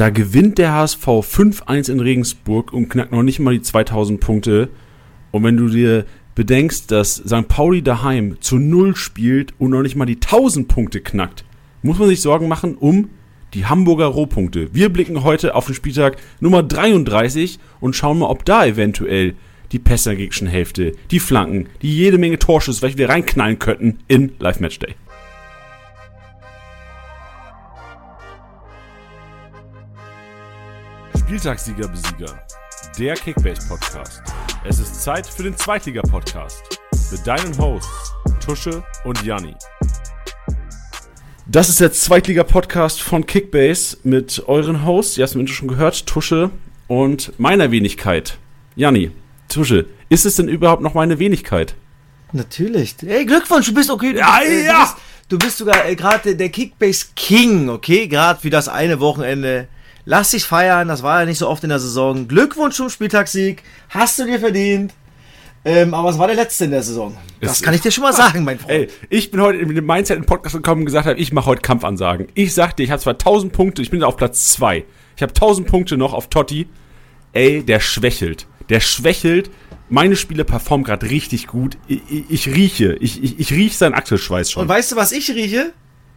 Da gewinnt der HSV 5-1 in Regensburg und knackt noch nicht mal die 2000 Punkte. Und wenn du dir bedenkst, dass St. Pauli daheim zu Null spielt und noch nicht mal die 1000 Punkte knackt, muss man sich Sorgen machen um die Hamburger Rohpunkte. Wir blicken heute auf den Spieltag Nummer 33 und schauen mal, ob da eventuell die Pässe der Hälfte, die Flanken, die jede Menge Torschüsse, welche wir reinknallen könnten in Live Match Day. Spieltagssieger Besieger, der Kickbase Podcast. Es ist Zeit für den Zweitliga Podcast mit deinen Hosts Tusche und Janni. Das ist der Zweitliga-Podcast von Kickbase mit euren Hosts, ihr habt es schon gehört, Tusche und meiner Wenigkeit. Janni, Tusche, ist es denn überhaupt noch meine Wenigkeit? Natürlich. Hey, Glückwunsch, du bist okay. Du ja, bist, äh, ja. Du bist, du bist sogar äh, gerade der Kickbase King, okay? Gerade für das eine Wochenende. Lass dich feiern, das war ja nicht so oft in der Saison. Glückwunsch zum Spieltagssieg, hast du dir verdient. Ähm, aber es war der letzte in der Saison. Das Es- kann ich dir schon mal sagen, mein Freund. Ey, ich bin heute mit dem Mindset in den Podcast gekommen und gesagt habe, ich mache heute Kampfansagen. Ich sag dir, ich habe zwar 1000 Punkte, ich bin auf Platz 2. Ich habe 1000 Punkte noch auf Totti. Ey, der schwächelt. Der schwächelt. Meine Spiele performen gerade richtig gut. Ich, ich, ich rieche. Ich, ich, ich rieche seinen Achselschweiß schon. Und weißt du, was ich rieche?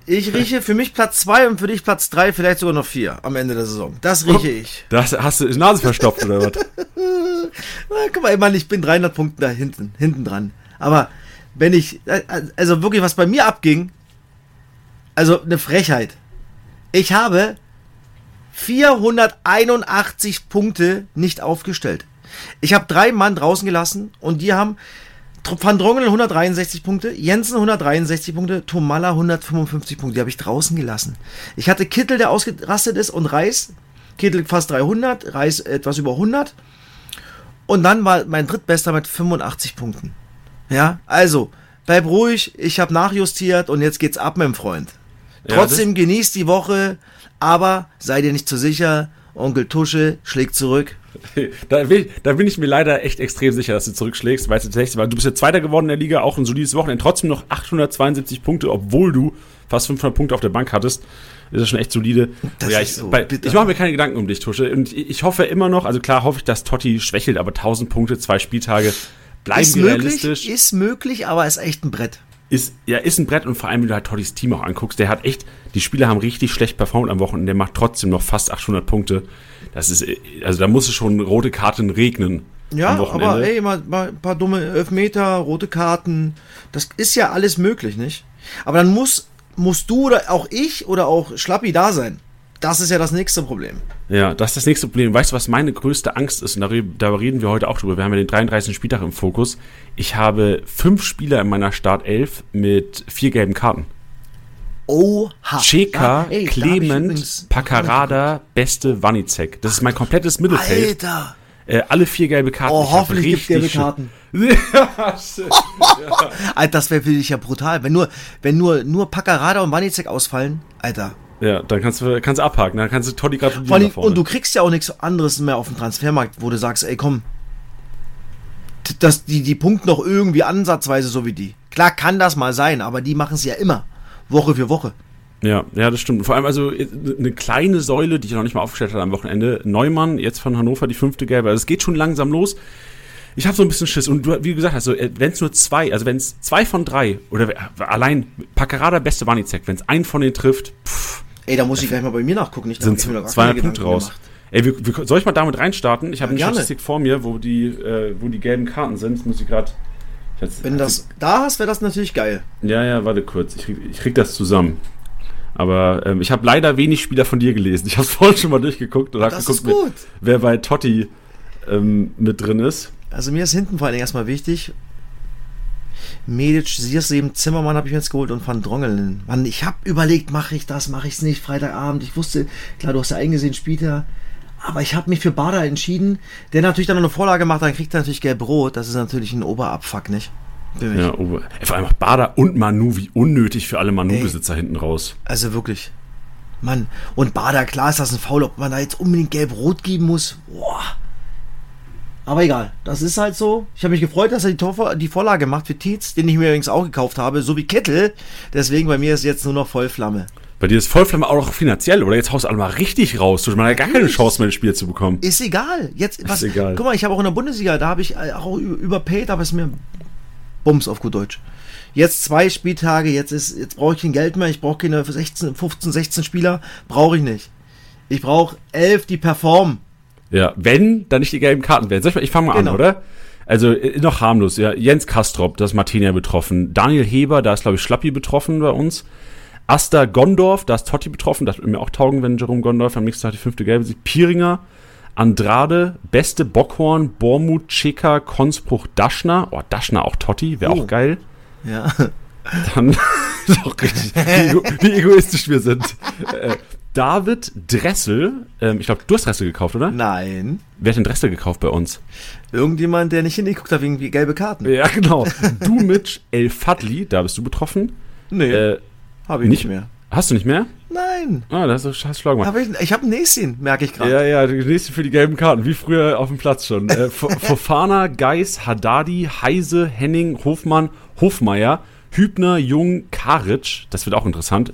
Ich rieche für mich Platz 2 und für dich Platz 3, vielleicht sogar noch 4 am Ende der Saison. Das rieche ich. Das hast du die Nase verstopft oder was? Na, guck mal, ich meine, ich bin 300 Punkte da hinten, hinten dran. Aber wenn ich, also wirklich, was bei mir abging, also eine Frechheit. Ich habe 481 Punkte nicht aufgestellt. Ich habe drei Mann draußen gelassen und die haben Van Drongelen 163 Punkte, Jensen 163 Punkte, Tomalla 155 Punkte. Die habe ich draußen gelassen. Ich hatte Kittel, der ausgerastet ist und Reis. Kittel fast 300, Reis etwas über 100. Und dann war mein drittbester mit 85 Punkten. Ja, also, bleib ruhig, ich habe nachjustiert und jetzt geht's ab, mein Freund. Ja, Trotzdem genießt die Woche, aber sei dir nicht zu sicher. Onkel Tusche schlägt zurück. Da bin, da bin ich mir leider echt extrem sicher, dass du zurückschlägst, weil tatsächlich war. Du bist ja Zweiter geworden in der Liga, auch ein solides Wochenende, trotzdem noch 872 Punkte, obwohl du fast 500 Punkte auf der Bank hattest. Das ist schon echt solide. Ja, ich, so bei, ich mache mir keine Gedanken um dich, Tusche. Und ich, ich hoffe immer noch, also klar hoffe ich, dass Totti schwächelt, aber 1000 Punkte, zwei Spieltage, bleiben Ist wir möglich, realistisch. ist möglich, aber ist echt ein Brett. ist, ja, ist ein Brett und vor allem, wenn du halt Tottis Team auch anguckst, der hat echt, die Spieler haben richtig schlecht performt am Wochenende, der macht trotzdem noch fast 800 Punkte. Das ist, also da muss es schon rote Karten regnen. Ja, aber ey, mal, mal ein paar dumme Elfmeter, rote Karten, das ist ja alles möglich, nicht? Aber dann muss, musst du oder auch ich oder auch Schlappi da sein. Das ist ja das nächste Problem. Ja, das ist das nächste Problem. Weißt du, was meine größte Angst ist? Und darüber, da reden wir heute auch drüber. Wir haben ja den 33. Spieltag im Fokus. Ich habe fünf Spieler in meiner Startelf mit vier gelben Karten. Oha. Cheka, Ja, Clement, übrigens- Paccarada, Beste, Wanizek. Das ist mein komplettes Mittelfeld. Alter. Äh, alle vier gelbe Karten. Oh, hoffentlich gibt's gelbe Karten. Ja, shit. Alter, das wäre für dich ja brutal. Wenn nur, wenn nur, nur Paccarada und Wanizek ausfallen, Alter. ja, dann kannst du, kannst du abhaken. Dann kannst du Toddy gratulieren. Vor und du kriegst ja auch nichts anderes mehr auf dem Transfermarkt, wo du sagst, ey komm, dass die, die punkten noch irgendwie ansatzweise so wie die. Klar kann das mal sein, aber die machen es ja immer. Woche für Woche. Ja, ja, das stimmt. Vor allem also äh, eine kleine Säule, die ich noch nicht mal aufgestellt hatte am Wochenende. Neumann, jetzt von Hannover, die fünfte gelbe. Also es geht schon langsam los. Ich habe so ein bisschen Schiss. Und du, wie du gesagt hast, so, wenn es nur zwei, also wenn es zwei von drei, oder äh, allein Paccarada, beste Wanizek, wenn es einen von denen trifft, pff, Ey, da muss ich gleich mal bei mir nachgucken. Nicht, da sind ich mir noch gar 200 keine Punkte raus. gemacht. Ey, wir, wir, soll ich mal damit reinstarten? Ich habe Ja, eine. Statistik vor mir, wo die, äh, wo die gelben Karten sind. Das muss ich gerade. Wenn das da hast, wäre das natürlich geil. Ja, ja, warte kurz. Ich krieg, ich krieg das zusammen. Aber ähm, ich habe leider wenig Spieler von dir gelesen. Ich habe vorhin schon mal durchgeguckt und habe geguckt, gut. wer bei Totti ähm, mit drin ist. Also mir ist hinten vor allen Dingen erstmal wichtig. Medic, Sierseben, Zimmermann habe ich mir jetzt geholt und Van Drongelen. Mann, ich habe überlegt, mache ich das, mache ich es nicht, Freitagabend. Ich wusste, klar, du hast ja eingesehen, spielt er. Aber ich habe mich für Bader entschieden, der natürlich dann noch eine Vorlage macht, dann kriegt er natürlich gelb rot. Das ist natürlich ein Oberabfuck, nicht? Ja, ey, vor allem auch Bader und Manu, wie unnötig für alle Manu-Besitzer hinten raus. Also wirklich. Mann. Und Bader, klar ist das ein Foul, ob man da jetzt unbedingt gelb-rot geben muss. Boah. Aber egal, das ist halt so. Ich habe mich gefreut, dass er die, Torvor die Vorlage macht für Tietz, den ich mir übrigens auch gekauft habe, so wie Kettel. Deswegen bei mir ist jetzt nur noch Vollflamme. Bei dir ist Vollflamme auch noch finanziell, oder? Jetzt haust du alle mal richtig raus. Du hast mal gar keine Chance mehr, das Spiel zu bekommen. Ist egal. Jetzt, was, egal. Guck mal, ich habe auch in der Bundesliga, da habe ich äh, auch überpaid, aber es ist mir Bums auf gut Deutsch. Jetzt zwei Spieltage, jetzt ist, jetzt brauche ich kein Geld mehr, ich brauche keine 16, 15, 16 Spieler, brauche ich nicht. Ich brauche elf, die performen. Ja, wenn, dann nicht die gelben Karten werden. Ich, mal- ich fange mal Genau. an, oder? Also äh, noch harmlos, ja. Jens Kastrop, da ist Martina betroffen. Daniel Heber, da ist, glaube ich, Schlappi betroffen bei uns. Asta Gondorf, da ist Totti betroffen. Das würde mir auch taugen, wenn Jerome Gondorf am nächsten Tag die fünfte gelbe sieht. Pieringer, Andrade, Beste, Bockhorn, Bormut, Cheka, Konspruch, Daschner. Oh, Daschner auch Totti, wäre Oh. auch geil. Ja. Dann, doch richtig, wie, ego, wie egoistisch wir sind. Äh, David Dressel, ähm, ich glaube, du hast Dressel gekauft, oder? Nein. Wer hat denn Dressel gekauft bei uns? Irgendjemand, der nicht hingeguckt hat wegen gelbe Karten. Ja, genau. Du mit El Fadli, da bist du betroffen. Nee, Äh, habe ich nicht- nicht mehr. hast du nicht mehr? Nein. Ah, das ist hast du schlau gemacht. Hab ich ich habe ein Näschen, merke ich gerade. Ja, ja, nächste für die gelben Karten, wie früher auf dem Platz schon. Äh, Fofana, Geis, Haddadi, Heise, Henning, Hofmann, Hofmeier, Hübner, Jung, Karic, das wird auch interessant.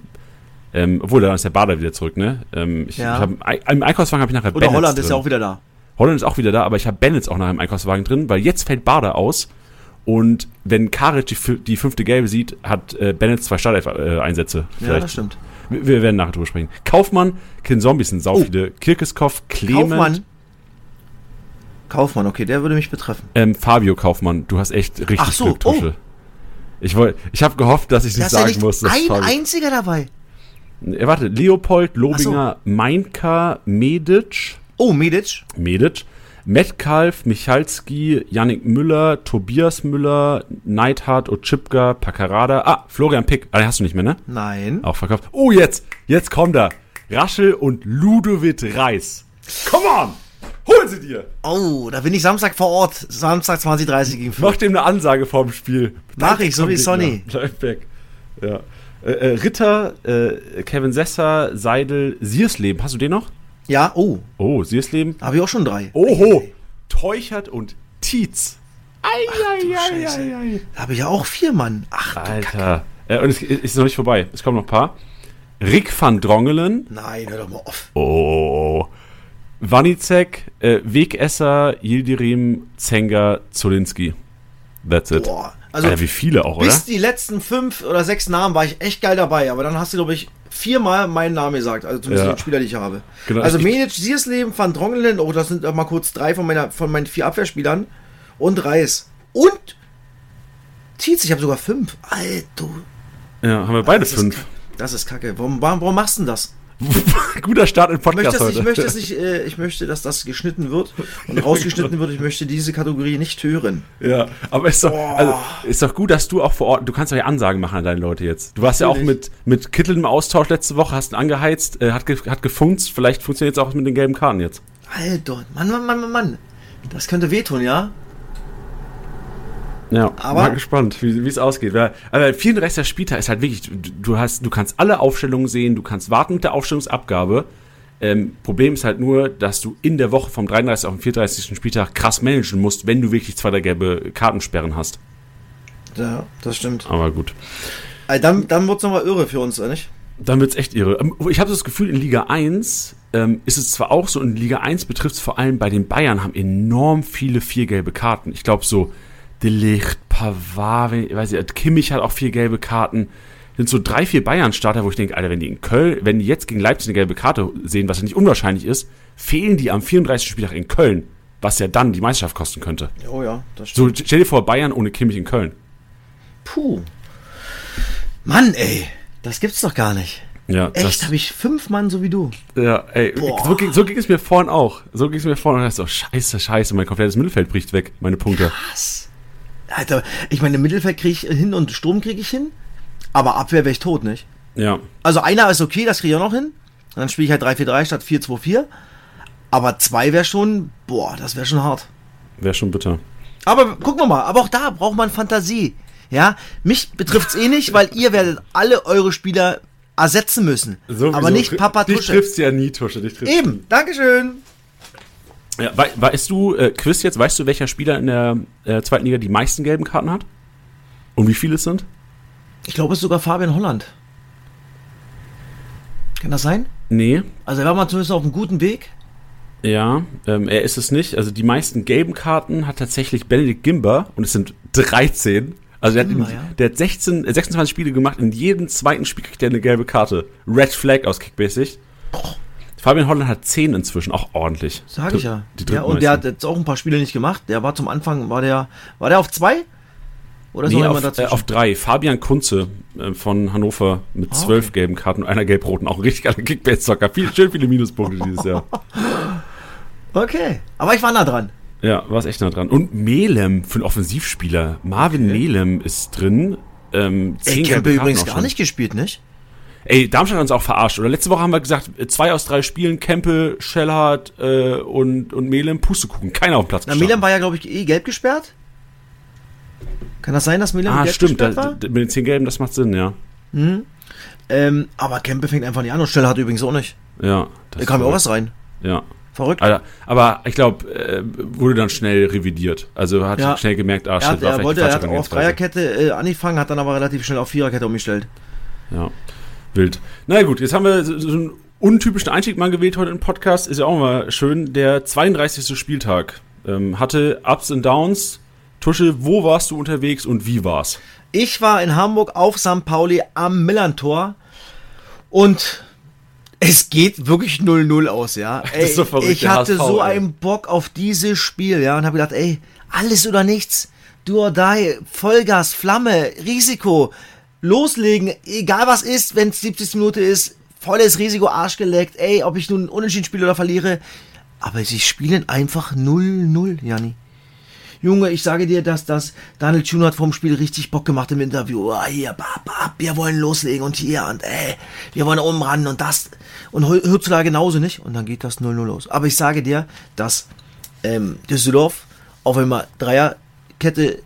Ähm, obwohl, dann ist der Bader wieder zurück, ne? Ähm, ich, Ja. ich hab, Im Einkaufswagen habe ich nachher Oder Bennetts Holland ist drin. ja auch wieder da. Holland ist auch wieder da, aber ich habe Bennetts auch noch im Einkaufswagen drin, weil jetzt fällt Bader aus. Und wenn Karic die, die fünfte Gelbe sieht, hat äh, Bennett zwei Startelf-Einsätze. Ja, das stimmt. Wir, wir werden nachher drüber sprechen. Kaufmann, Kin Zombies sind sau Oh. viele. Kirkeskov, Clement, Kaufmann. Kaufmann, okay, der würde mich betreffen. Ähm, Fabio Kaufmann, du hast echt richtig Ach so, Glück, Tuschel. Ich wollte, ich habe gehofft, dass ich Da nicht sagen nicht muss. ein Fabio- einziger dabei. Äh, warte, Leopold, Lobinger, Meinka, Medic, Oh, Medic. Medic, Metcalf, Michalski, Yannick Müller, Tobias Müller, Neidhardt, Otschipka, Paccarada. Ah, Florian Pick. Ah, den hast du nicht mehr, ne? Nein. Auch verkauft. Oh, jetzt, jetzt kommt er. Raschel und Ludovic Reis. Come on! Hol sie dir! Oh, da bin ich Samstag vor Ort. Samstag 20.30 gegen 5. Mach dem eine Ansage vorm Spiel. Mach ich, so wie Sonny. Bleib weg. Ja. Äh, äh, Ritter, äh, Kevin Sesser, Seidel, Siersleben. Hast du den noch? Ja, oh, Oh, Siersleben. habe ich auch schon drei. Oho. Teuchert und Tietz. Ei, ei, ei, Scheiße. ei, ei. Da habe ich ja auch vier Mann. Ach. Alter. Äh, und es ist noch nicht vorbei. Es kommen noch ein paar. Rick van Drongelen. Nein, hör doch mal auf. Oh. Wanicek, äh, Wegesser, Yildirim, Zenga, Zolinski. That's it. Boah, also Alter, wie viele auch, oder? bis die letzten fünf oder sechs Namen war ich echt geil dabei, aber dann hast du, glaube ich, viermal meinen Namen gesagt, also zumindest Ja. den Spieler, die ich habe. Genau, also ich- Medic, Siersleben, Van Drongelen, oh, das sind mal kurz drei von, meiner, von meinen vier Abwehrspielern und Reis. Und Tietz, ich habe sogar fünf. Alter. Ja, haben wir beide das fünf. Ist, das ist kacke. Warum, warum, warum machst du denn das? Guter Start Ich möchte, Podcast ich, heute. möchte, dass ich, äh, ich möchte, dass das geschnitten wird und rausgeschnitten wird. Ich möchte diese Kategorie nicht hören. Ja, aber ist doch, also, ist doch gut, dass du auch vor Ort, du kannst doch ja Ansagen machen an deine Leute jetzt. Du warst ja auch Natürlich. mit, mit Kittel im Austausch letzte Woche, hast ihn angeheizt, äh, hat, ge, hat gefunzt, vielleicht funktioniert es auch mit den gelben Karten jetzt. Alter, Mann, Mann, Mann, Mann, Mann. Das könnte wehtun, ja? Ja, Aber- mal gespannt, wie es ausgeht. Weil, aber vielen Rest der Spieltag ist halt wirklich, du, hast, du kannst alle Aufstellungen sehen, du kannst warten mit der Aufstellungsabgabe. Ähm, Problem ist halt nur, dass du in der Woche vom 33. auf den 34. Spieltag krass managen musst, wenn du wirklich zwei der gelbe Kartensperren hast. Ja, das stimmt. Aber gut. Also dann dann wird es nochmal irre für uns, oder nicht? Dann wird's echt irre. Ähm, Ich habe das Gefühl, in Liga 1 ähm, ist es zwar auch so, in Liga 1 betrifft es vor allem bei den Bayern, haben enorm viele vier gelbe Karten. Ich glaube so De Ligt, Pavard, ich weiß nicht, Kimmich hat auch vier gelbe Karten. Sind so drei, vier Bayern-Starter, wo ich denke, Alter, wenn die in Köln, wenn die jetzt gegen Leipzig eine gelbe Karte sehen, was ja nicht unwahrscheinlich ist, fehlen die am 34. Spieltag in Köln, was ja dann die Meisterschaft kosten könnte. Oh ja, das stimmt. So, stell dir vor, Bayern ohne Kimmich in Köln. Puh. Mann, ey. Das gibt's doch gar nicht. Ja, Echt, habe ich fünf Mann so wie du. Ja, ey, so, ging- so ging es mir vorhin auch. So ging es mir vorhin. Und ich so, scheiße, scheiße, mein komplettes Mittelfeld bricht weg, meine Punkte. Was? Alter, ich meine, Mittelfeld kriege ich hin und Sturm kriege ich hin. Aber Abwehr wäre ich tot, nicht? Ja, Also einer ist okay, das kriege ich auch noch hin. Und dann spiele ich halt 3-4-3 statt 4-2-4. Aber zwei wäre schon, boah, das wäre schon hart. wäre schon bitter. Aber gucken wir mal, aber auch da braucht man Fantasie. Ja, mich betrifft's eh nicht, weil ihr werdet alle eure Spieler ersetzen müssen. aber nicht Papa Dich Tusche. triffst du ja nie, Tusche. Dich triffst Eben, Dankeschön. Ja, wei weißt du, äh, Quiz jetzt, weißt du, welcher Spieler in der äh, zweiten Liga die meisten gelben Karten hat? Und wie viele es sind? Ich glaube, es ist sogar Fabian Holland. Kann das sein? Nee, Also er war mal zumindest auf einem guten Weg. ja, ähm, er ist es nicht. Also die meisten gelben Karten hat tatsächlich Benedikt Gimber und es sind 13. Also der, Gimber, hat, in, ja. der hat 16, äh, 26 Spiele gemacht, in jedem zweiten Spiel kriegt er eine gelbe Karte. Red Flag aus Kickbasic. Fabian Holland hat 10 inzwischen, auch ordentlich. Sag ich ja. Ja und der hat jetzt auch ein paar Spiele nicht gemacht. Der war zum Anfang, war der, war der auf zwei? Oder ist Nee, auf, äh, auf drei. Fabian Kunze äh, von Hannover mit Ah, zwölf okay. gelben Karten und einer gelb-roten. Auch ein richtig geiler Kickbase-Zocker. Viel, schön viele Minuspunkte dieses Jahr. Okay. Aber ich war nah dran. Ja, war es echt nah dran. Und Melem für einen Offensivspieler. Marvin Melem ist drin. Ähm, Ey, zehn gelbe Karten übrigens gar nicht gespielt, nicht? Ey, Darmstadt hat uns auch verarscht. Oder letzte Woche haben wir gesagt, äh, zwei aus drei Spielen, Kempe, Schellhardt äh, und, und Melem, Pustekuchen. Keiner auf dem Platz Na. Milan war ja, glaube ich, eh gelb gesperrt. Kann das sein, dass Milan Ah, gelb stimmt. Gesperrt war? da, mit den zehn Gelben, das macht Sinn, ja. Ähm, aber Kempe fängt einfach nicht an und Stelle hat übrigens auch nicht. Ja. das Da kam ja auch was rein. Ja. Verrückt. Aber, aber ich glaube, äh, wurde dann schnell revidiert. Also hat Ja. schnell gemerkt, ah, er, shit, hat, war er wollte, er hat auf. Dreierkette äh, angefangen, hat dann aber relativ schnell auf Viererkette umgestellt. Ja, wild. Na gut, jetzt haben wir so, so einen untypischen Einstieg mal gewählt heute im Podcast. Ist ja auch mal schön. Der 32. Spieltag ähm, hatte Ups und Downs. Tusche, wo warst du unterwegs und wie war's? Ich war in Hamburg auf St. Pauli am Millantor und es geht wirklich 0-0 aus, ja. Ey, so verrückt, ich hatte HSV, so ey. einen Bock auf dieses Spiel, ja, und habe gedacht, ey, alles oder nichts. Do or die, Vollgas, Flamme, Risiko, loslegen, egal was ist, wenn es 70 Minute ist, volles Risiko, Arsch geleckt, ey, ob ich nun unentschieden spiele oder verliere. Aber sie spielen einfach 0-0, Janni. Junge, ich sage dir, dass das Daniel Thune hat vom Spiel richtig Bock gemacht im Interview. Ah, hier, bap, bap, wir wollen loslegen und hier und ey, wir wollen oben ran und das. Und heutzutage genauso nicht. Und dann geht das 0-0 los. Aber ich sage dir, dass ähm, Düsseldorf, auch wenn man Dreierkette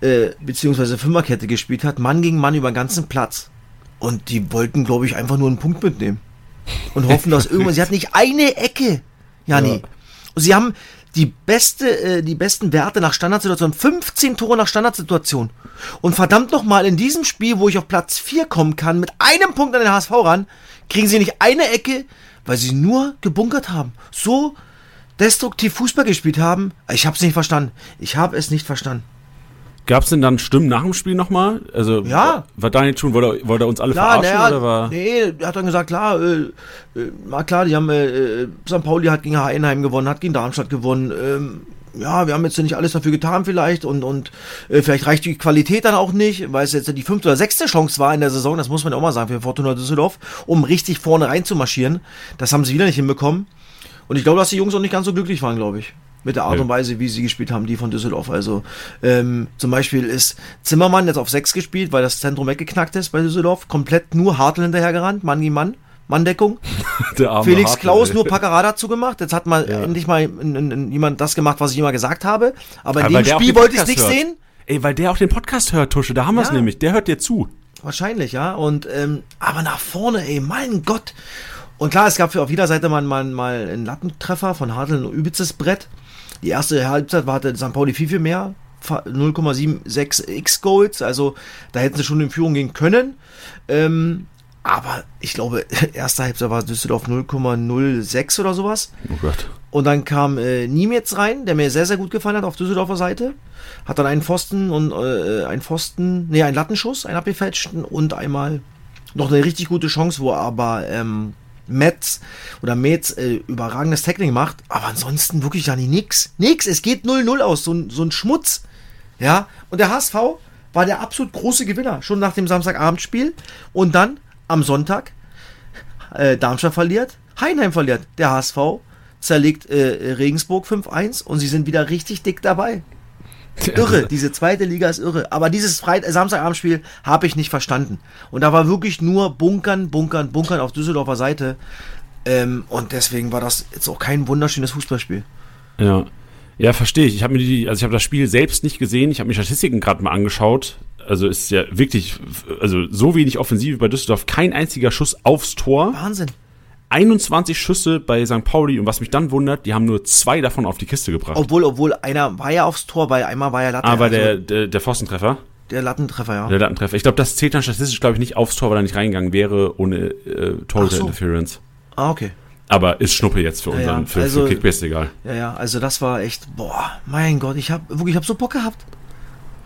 äh, beziehungsweise Fünferkette gespielt hat, Mann gegen Mann über den ganzen Platz. Und die wollten, glaube ich, einfach nur einen Punkt mitnehmen. Und hoffen, dass irgendwann. Sie hat nicht eine Ecke, Jani. Ja. Und sie haben die beste, äh, die besten Werte nach Standardsituation. 15 Tore nach Standardsituation. Und verdammt nochmal, in diesem Spiel, wo ich auf Platz 4 kommen kann, mit einem Punkt an den HSV ran, kriegen sie nicht eine Ecke, weil sie nur gebunkert haben. So destruktiv Fußball gespielt haben. Ich habe es nicht verstanden. Ich habe es nicht verstanden. Gab es denn dann Stimmen nach dem Spiel nochmal? Also Ja. war, Daniel Thun, wollte, er- wollte er uns alle Klar, verarschen naja, oder war? nee, er hat dann gesagt, klar, äh, äh, na klar, die haben, äh, äh, St. Pauli hat gegen Heidenheim gewonnen, hat gegen Darmstadt gewonnen, ähm, ja, wir haben jetzt nicht alles dafür getan vielleicht und, und äh, vielleicht reicht die Qualität dann auch nicht, weil es jetzt die fünfte oder sechste Chance war in der Saison, das muss man ja auch mal sagen für Fortuna Düsseldorf, um richtig vorne rein zu marschieren. Das haben sie wieder nicht hinbekommen. Und ich glaube, dass die Jungs auch nicht ganz so glücklich waren, glaube ich. Mit der Art und Weise, wie sie gespielt haben, die von Düsseldorf. Also ähm, zum Beispiel ist Zimmermann jetzt auf 6 gespielt, weil das Zentrum weggeknackt ist bei Düsseldorf. Komplett nur Hartl hinterhergerannt, Mann gegen Mann. Manndeckung. Der arme Felix Hartl, Klaus ey. nur Packerada zugemacht. Jetzt hat mal Ja. endlich mal in, in, in, jemand das gemacht, was ich immer gesagt habe. Aber in Ja, dem Spiel wollte ich es nicht hört. sehen. Ey, weil der auch den Podcast hört, Tusche, da haben wir es nämlich. Der hört dir zu. Wahrscheinlich, ja. Und ähm, aber nach vorne, ey, mein Gott. Und klar, es gab für auf jeder Seite mal, mal, mal einen Lattentreffer von Hartl, ein übelstes Brett. Die erste Halbzeit war hatte St. Pauli viel, viel mehr. Fa- 0,76 X-Goals. Also da hätten sie schon in Führung gehen können. Ähm, aber ich glaube, erste Halbzeit war Düsseldorf 0,06 oder sowas. Oh Gott. Und dann kam äh, Niemetz rein, der mir sehr, sehr gut gefallen hat auf Düsseldorfer Seite. Hat dann einen Pfosten und äh, einen Pfosten, nee, einen Lattenschuss, einen abgefälschten und einmal noch eine richtig gute Chance, wo aber ähm, Metz oder Metz äh, überragendes Tackling macht. Aber ansonsten wirklich ja nie nix. Nix. Es geht 0-0 aus. So, ein- so ein Schmutz. Ja. Und der HSV war der absolut große Gewinner. Schon nach dem Samstagabendspiel. Und dann am Sonntag äh, Darmstadt verliert, Heinheim verliert. Der HSV zerlegt äh, Regensburg 5-1 und sie sind wieder richtig dick dabei. Irre, diese zweite Liga ist irre. Aber dieses Freit Samstagabendspiel habe ich nicht verstanden. Und da war wirklich nur Bunkern, Bunkern, Bunkern auf Düsseldorfer Seite. Ähm, und deswegen war das jetzt auch kein wunderschönes Fußballspiel. Ja. Ja, verstehe ich. Ich habe mir die, also ich habe das Spiel selbst nicht gesehen. Ich habe mir Statistiken gerade mal angeschaut. Also ist ja wirklich, also so wenig Offensive bei Düsseldorf. Kein einziger Schuss aufs Tor. Wahnsinn. 21 Schüsse bei St. Pauli. Und was mich dann wundert, die haben nur zwei davon auf die Kiste gebracht. Obwohl, obwohl einer war ja aufs Tor, weil einmal war ja Latte. Aber also- der, der, der Pfostentreffer. Der Lattentreffer, ja. Der Lattentreffer. Ich glaube, das zählt dann statistisch, glaube ich, nicht aufs Tor, weil er nicht reingegangen wäre ohne äh, Ach Torhüter so. Interference. Ah, okay. Aber ist Schnuppe jetzt für Ja, unseren, ja. für, Also- für Kickbase egal. Ja, ja, also das war echt, boah, mein Gott, ich habe wirklich, ich habe so Bock gehabt.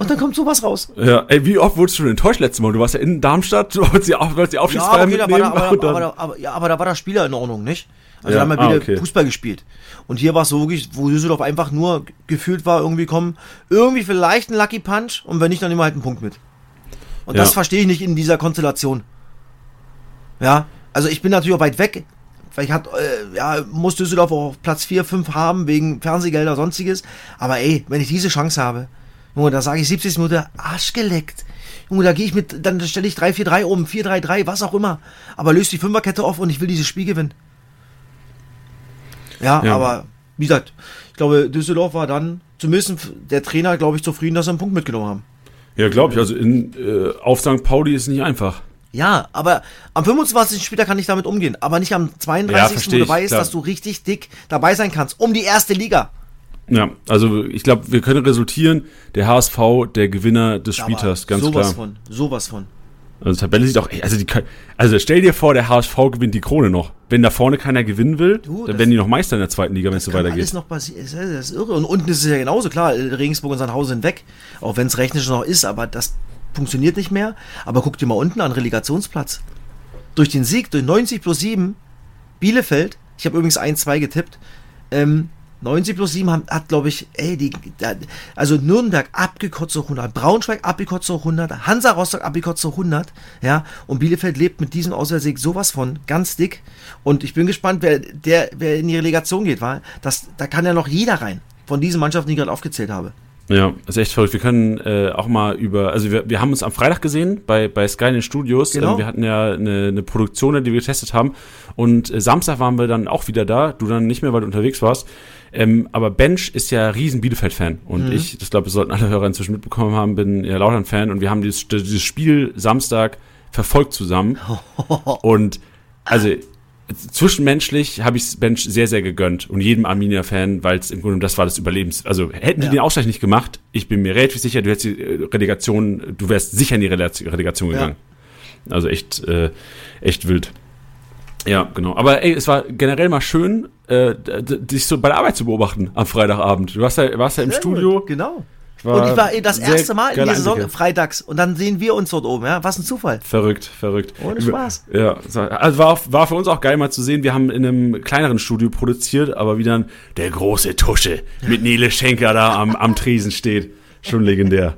Und dann kommt sowas raus. Ja, ey, wie oft wurdest du denn enttäuscht letztes Mal? Du warst ja in Darmstadt, du wolltest die, die Ja, Aufstiegsfeier okay, da war, mitnehmen. da, aber, aber, aber, ja, aber da war der Spieler in Ordnung, nicht? Also Ja, da haben wir ah, wieder okay. Fußball gespielt. Und hier war es so wirklich, wo Düsseldorf einfach nur gefühlt war, irgendwie kommen, irgendwie vielleicht ein Lucky Punch und wenn nicht, dann nehmen wir halt einen Punkt mit. Und Ja. das verstehe ich nicht in dieser Konstellation. Ja, also ich bin natürlich auch weit weg. Vielleicht hat, äh, ja, muss Düsseldorf auch auf Platz 4, 5 haben, wegen Fernsehgelder, sonstiges. Aber ey, wenn ich diese Chance habe, Junge, da sage ich 70 Minuten, Arsch geleckt. Junge, da gehe ich mit, dann stelle ich 3-4-3 um, 4-3-3, was auch immer. Aber löse die Fünferkette auf und ich will dieses Spiel gewinnen. Ja, Ja. aber wie gesagt, ich glaube, Düsseldorf war dann zumindest der Trainer, glaube ich, zufrieden, dass sie einen Punkt mitgenommen haben. Ja, glaube ich. Also in, äh, auf St. Pauli ist nicht einfach. Ja, aber am 25. Spieltag kann ich damit umgehen. Aber nicht am 32. Ja, wo du weißt, dass du richtig dick dabei sein kannst. Um die erste Liga. Ja, also ich glaube, wir können resultieren, der HSV, der Gewinner des Aber Spieltags, ganz sowas klar. von, sowas von. Also die Tabelle sieht auch, also die, also stell dir vor, der HSV gewinnt die Krone noch. Wenn da vorne keiner gewinnen will, Du, dann werden die noch Meister in der zweiten Liga, wenn es so weitergeht. alles noch passieren. Das ist, irre. Und unten ist es ja genauso. Klar, Regensburg und Sandhausen sind weg. Auch wenn es rechnerisch noch ist, aber das funktioniert nicht mehr. Aber guck dir mal unten an, Relegationsplatz. Durch den Sieg, durch 90 plus 7, Bielefeld, ich habe übrigens 1-2 getippt, ähm, 90 plus 7 haben, hat, glaube ich, ey, die, also Nürnberg abgekotzt hoch 100, Braunschweig abgekotzt hoch 100, Hansa Rostock abgekotzt hoch 100, ja, und Bielefeld lebt mit diesem Auswärtssieg sowas von ganz dick. Und ich bin gespannt, wer, der, wer in die Relegation geht, weil das, da kann ja noch jeder rein. Von diesen Mannschaften, die ich gerade aufgezählt habe. Ja, ist echt verrückt. Wir können äh, auch mal über, also wir, wir haben uns am Freitag gesehen bei, bei Sky in den Studios. Genau. Ähm, wir hatten ja eine, eine Produktion, die wir getestet haben. Und äh, Samstag waren wir dann auch wieder da. Du dann nicht mehr, weil du unterwegs warst. Ähm, aber Bench ist ja riesen Bielefeld-Fan. Und Mhm. ich, das glaube, das sollten alle Hörer inzwischen mitbekommen haben, bin ja Lautern-Fan. Und wir haben dieses, dieses Spiel Samstag verfolgt zusammen. Und also zwischenmenschlich habe ich Bench sehr, sehr gegönnt und jedem Arminia-Fan, weil es im Grunde das war das Überlebens. Also hätten die Ja. den Ausgleich nicht gemacht, ich bin mir relativ sicher, du hättest die äh, Relegation, du wärst sicher in die Relegation Ja. gegangen. Also echt, äh, echt wild. Ja, genau. Aber ey, es war generell mal schön, äh, dich so bei der Arbeit zu beobachten am Freitagabend. Du warst ja, warst ja im Sehr Studio. gut, Genau. War und ich war das erste Mal in der Saison Einblicke. freitags. Und dann sehen wir uns dort oben, ja. Was ein Zufall. Verrückt, verrückt. Ohne Spaß. Ja, es war- also war, war für uns auch geil mal zu sehen. Wir haben in einem kleineren Studio produziert, aber wie dann der große Tusche mit Nele Schenker da am, am Tresen steht. Schon legendär.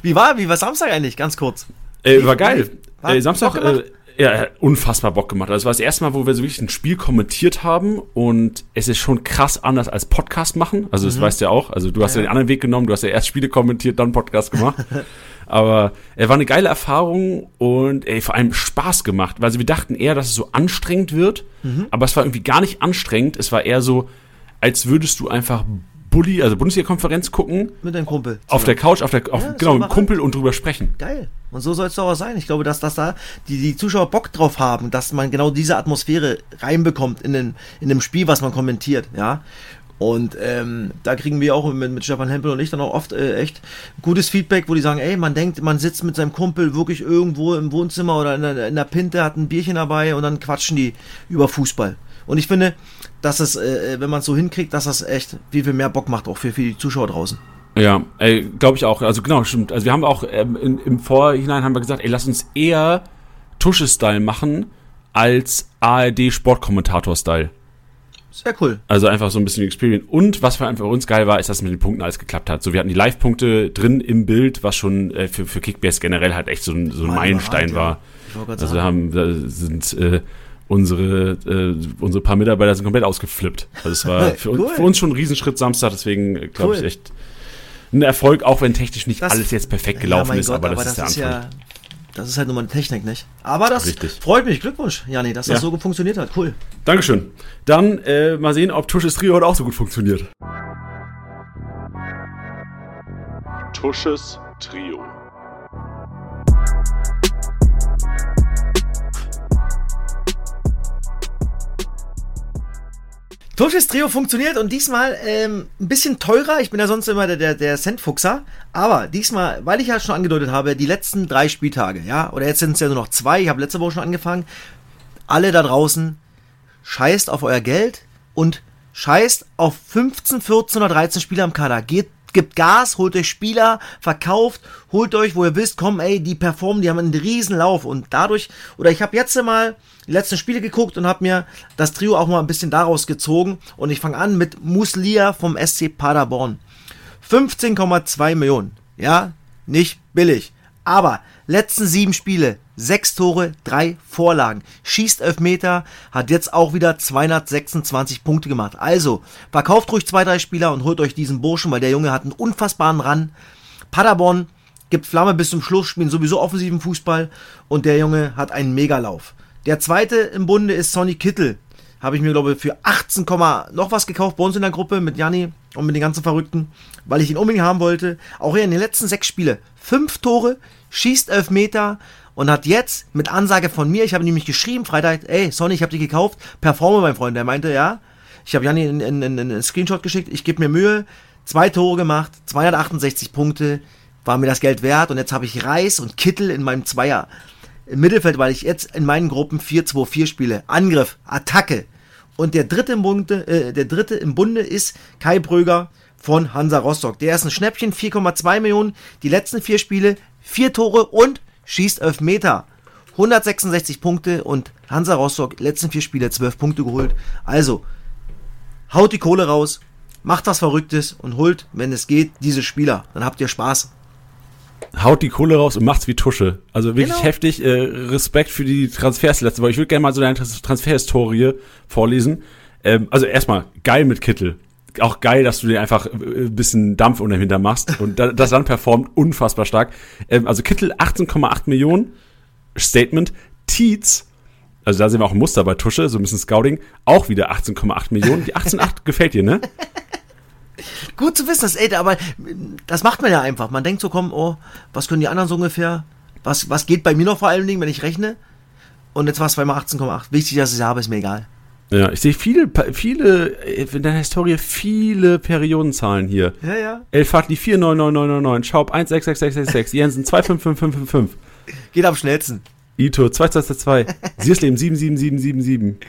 Wie war, wie war Samstag eigentlich? Ganz kurz. Äh, war geil. War Äh, Samstag, äh, ja, unfassbar Bock gemacht. Also es war das erste Mal, wo wir so wirklich ein Spiel kommentiert haben und es ist schon krass anders als Podcast machen. Also das weißt du ja auch. Also du hast ja. Mhm. Ja. den anderen Weg genommen, du hast ja erst Spiele kommentiert, dann Podcast gemacht. Aber er war eine geile Erfahrung und ey, vor allem Spaß gemacht. Also wir dachten eher, dass es so anstrengend wird, Mhm. aber es war irgendwie gar nicht anstrengend. Es war eher so, als würdest du einfach Bulli, also Bundesliga-Konferenz gucken, Mit deinem Kumpel. auf der Couch, auf der, auf, Ja, genau, mit einem Kumpel und drüber sprechen. Geil. Und so soll es doch auch sein. Ich glaube, dass, dass da die, die Zuschauer Bock drauf haben, dass man genau diese Atmosphäre reinbekommt in, den, in dem Spiel, was man kommentiert, ja. Und ähm, da kriegen wir auch mit, mit Stefan Hempel und ich dann auch oft äh, echt gutes Feedback, wo die sagen, ey, man denkt, man sitzt mit seinem Kumpel wirklich irgendwo im Wohnzimmer oder in der, in der Pinte, hat ein Bierchen dabei und dann quatschen die über Fußball. Und ich finde, dass es, äh, wenn man es so hinkriegt, dass das echt viel, viel mehr Bock macht, auch für, für die Zuschauer draußen. Ja, glaube ich auch. Also genau, stimmt. Also wir haben auch ähm, in, im Vorhinein haben wir gesagt, ey, lass uns eher Tusche-Style machen als ARD-Sportkommentator-Style. Sehr cool. Also einfach so ein bisschen Experience. Und was für, uns geil war, ist, dass mit den Punkten alles geklappt hat. So, wir hatten die Live-Punkte drin im Bild, was schon äh, für, für Kickbase generell halt echt so ein, so ein War Meilenstein war. ja. Gerade Also haben, sind äh, unsere, äh, unsere paar Mitarbeiter sind komplett ausgeflippt. Also es war für, Cool. für uns schon ein Riesenschritt Samstag, deswegen glaube Cool. ich echt ein Erfolg, auch wenn technisch nicht Das- alles jetzt perfekt Ja, gelaufen mein ist, Gott, aber das ist der Anfang. ja, das ist halt nur mal eine Technik, nicht? Aber das Richtig. freut mich. Glückwunsch, Jani, dass das Ja. so gut funktioniert hat. Cool. Dankeschön. Dann äh, mal sehen, ob Tusches Trio heute auch so gut funktioniert. Tusches Trio. Tusches Trio funktioniert und diesmal ähm, ein bisschen teurer. Ich bin ja sonst immer der, der, der Centfuchser. Aber diesmal, weil ich ja schon angedeutet habe, die letzten drei Spieltage, ja, oder jetzt sind es ja nur noch zwei, ich habe letzte Woche schon angefangen. Alle da draußen, scheißt auf euer Geld und scheißt auf 15, 14 oder 13 Spieler im Kader. Geht gibt Gas, holt euch Spieler, verkauft, holt euch, wo ihr wisst, komm, ey, die performen, die haben einen riesen Lauf. Und dadurch, oder ich habe jetzt mal die letzten Spiele geguckt und habe mir das Trio auch mal ein bisschen daraus gezogen. Und ich fange an mit Muslia vom SC Paderborn. 15,2 Millionen, ja, nicht billig, aber letzten sieben Spiele Sechs Tore, drei Vorlagen. Schießt Elfmeter, hat jetzt auch wieder 226 Punkte gemacht. Also, verkauft ruhig zwei, drei Spieler und holt euch diesen Burschen, weil der Junge hat einen unfassbaren Run. Paderborn gibt Flamme bis zum Schluss, spielen sowieso offensiven Fußball und der Junge hat einen Megalauf. Der zweite im Bunde ist Sonny Kittel. Habe ich mir, glaube ich, für 18, noch was gekauft bei uns in der Gruppe mit Janni und mit den ganzen Verrückten, weil ich ihn unbedingt haben wollte. Auch er in den letzten sechs Spiele. Fünf Tore, schießt Elfmeter, und hat jetzt mit Ansage von mir, ich habe nämlich geschrieben, Freitag, ey, Sonny, ich habe die gekauft, performe, mein Freund. Der meinte, ja, ich habe Janni einen Screenshot geschickt, ich gebe mir Mühe, zwei Tore gemacht, 268 Punkte, war mir das Geld wert und jetzt habe ich Reis und Kittel in meinem Zweier im Mittelfeld, weil ich jetzt in meinen Gruppen 4-2-4 spiele. Angriff, Attacke. Und der dritte im Bunde, äh, der dritte im Bunde ist Kai Bröger von Hansa Rostock. Der ist ein Schnäppchen, 4,2 Millionen. Die letzten vier Spiele, vier Tore und schießt 11 Meter. 166 Punkte und Hansa Rostock, letzten vier Spiele 12 Punkte geholt. Also, haut die Kohle raus, macht was Verrücktes und holt, wenn es geht, diese Spieler. Dann habt ihr Spaß. Haut die Kohle raus und macht's wie Tusche. Also wirklich genau. heftig. Äh, Respekt für die Transfers letzte Woche. Ich würde gerne mal so deine Transferhistorie vorlesen. Ähm, also erstmal geil mit Kittel auch geil, dass du dir einfach ein äh, bisschen Dampf unter Hinter machst und das dann performt unfassbar stark. Ähm, also Kittel 18,8 Millionen Statement. Tietz, also da sehen wir auch ein Muster bei Tusche, so ein bisschen Scouting, auch wieder 18,8 Millionen. Die 18,8 gefällt dir, ne? Gut zu wissen, das, ey, aber das macht man ja einfach. Man denkt so, komm, oh, was können die anderen so ungefähr? Was, was geht bei mir noch vor allen Dingen, wenn ich rechne? Und jetzt war es zweimal 18,8. Wichtig, dass ich es habe, ist mir egal. Ja, ich sehe viele, viele, in deiner Historie viele Periodenzahlen hier. Ja, ja. Elfadli 499999, Schaub 166666, Jensen 255555. Geht am schnellsten. Ito 2222, Siersleben 77777.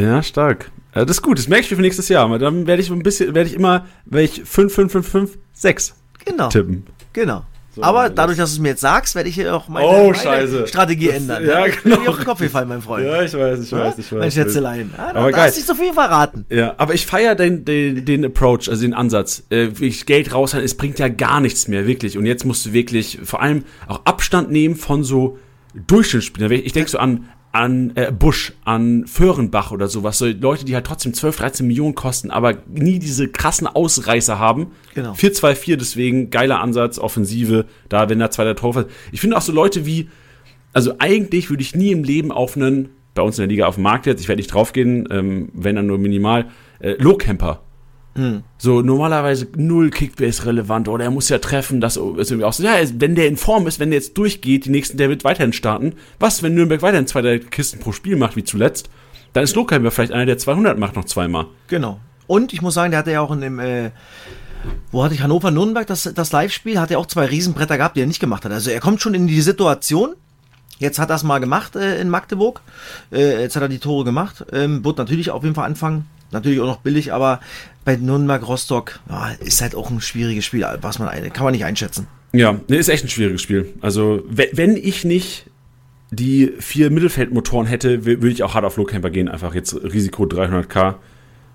Ja, stark. Das ist gut, das merke ich mir für nächstes Jahr. Dann werde ich ein bisschen, werde ich immer, werde ich 5555 genau. tippen. Genau. So Aber dadurch, dass du es mir jetzt sagst, werde ich hier auch meine, oh, meine Strategie das, ändern. Ja, genau. Ich auf den Kopf gefallen, mein Freund. Ja, ich weiß, ich weiß, ich weiß. Mein Schätzelein. Ah, aber da geil. hast nicht so viel verraten. Ja, aber ich feiere den, den, den Approach, also den Ansatz. Äh, Geld raushalten, es bringt ja gar nichts mehr, wirklich. Und jetzt musst du wirklich vor allem auch Abstand nehmen von so Durchschnittsspielern. Ich denke so an an äh, Busch, an Föhrenbach oder sowas. So Leute, die halt trotzdem 12, 13 Millionen kosten, aber nie diese krassen Ausreißer haben. Genau. 4-2-4, deswegen geiler Ansatz, Offensive, da, wenn da zwei der Tor Ich finde auch so Leute wie, also eigentlich würde ich nie im Leben auf einen, bei uns in der Liga auf dem Markt jetzt, ich werde nicht draufgehen, ähm, wenn dann nur minimal, äh, Low-Camper hm. So, normalerweise null Kickbase relevant oder er muss ja treffen, das ist irgendwie auch so, ja, wenn der in Form ist, wenn der jetzt durchgeht, die nächsten, der wird weiterhin starten. Was, wenn Nürnberg weiterhin zwei, drei Kisten pro Spiel macht, wie zuletzt? Dann ist Lokheim ja vielleicht einer, der 200 macht, noch zweimal. Genau. Und ich muss sagen, der hatte ja auch in dem, äh, wo hatte ich Hannover-Nürnberg, das, das Live-Spiel, hat er auch zwei Riesenbretter gehabt, die er nicht gemacht hat. Also er kommt schon in die Situation, Jetzt hat er es mal gemacht äh, in Magdeburg. Äh, jetzt hat er die Tore gemacht. Ähm, wird natürlich auf jeden Fall anfangen. Natürlich auch noch billig, aber bei Nürnberg Rostock ja, ist halt auch ein schwieriges Spiel, was man kann man nicht einschätzen. Ja, ne, ist echt ein schwieriges Spiel. Also wenn ich nicht die vier Mittelfeldmotoren hätte, würde ich auch hart auf Low-Camper gehen. Einfach jetzt Risiko 300k.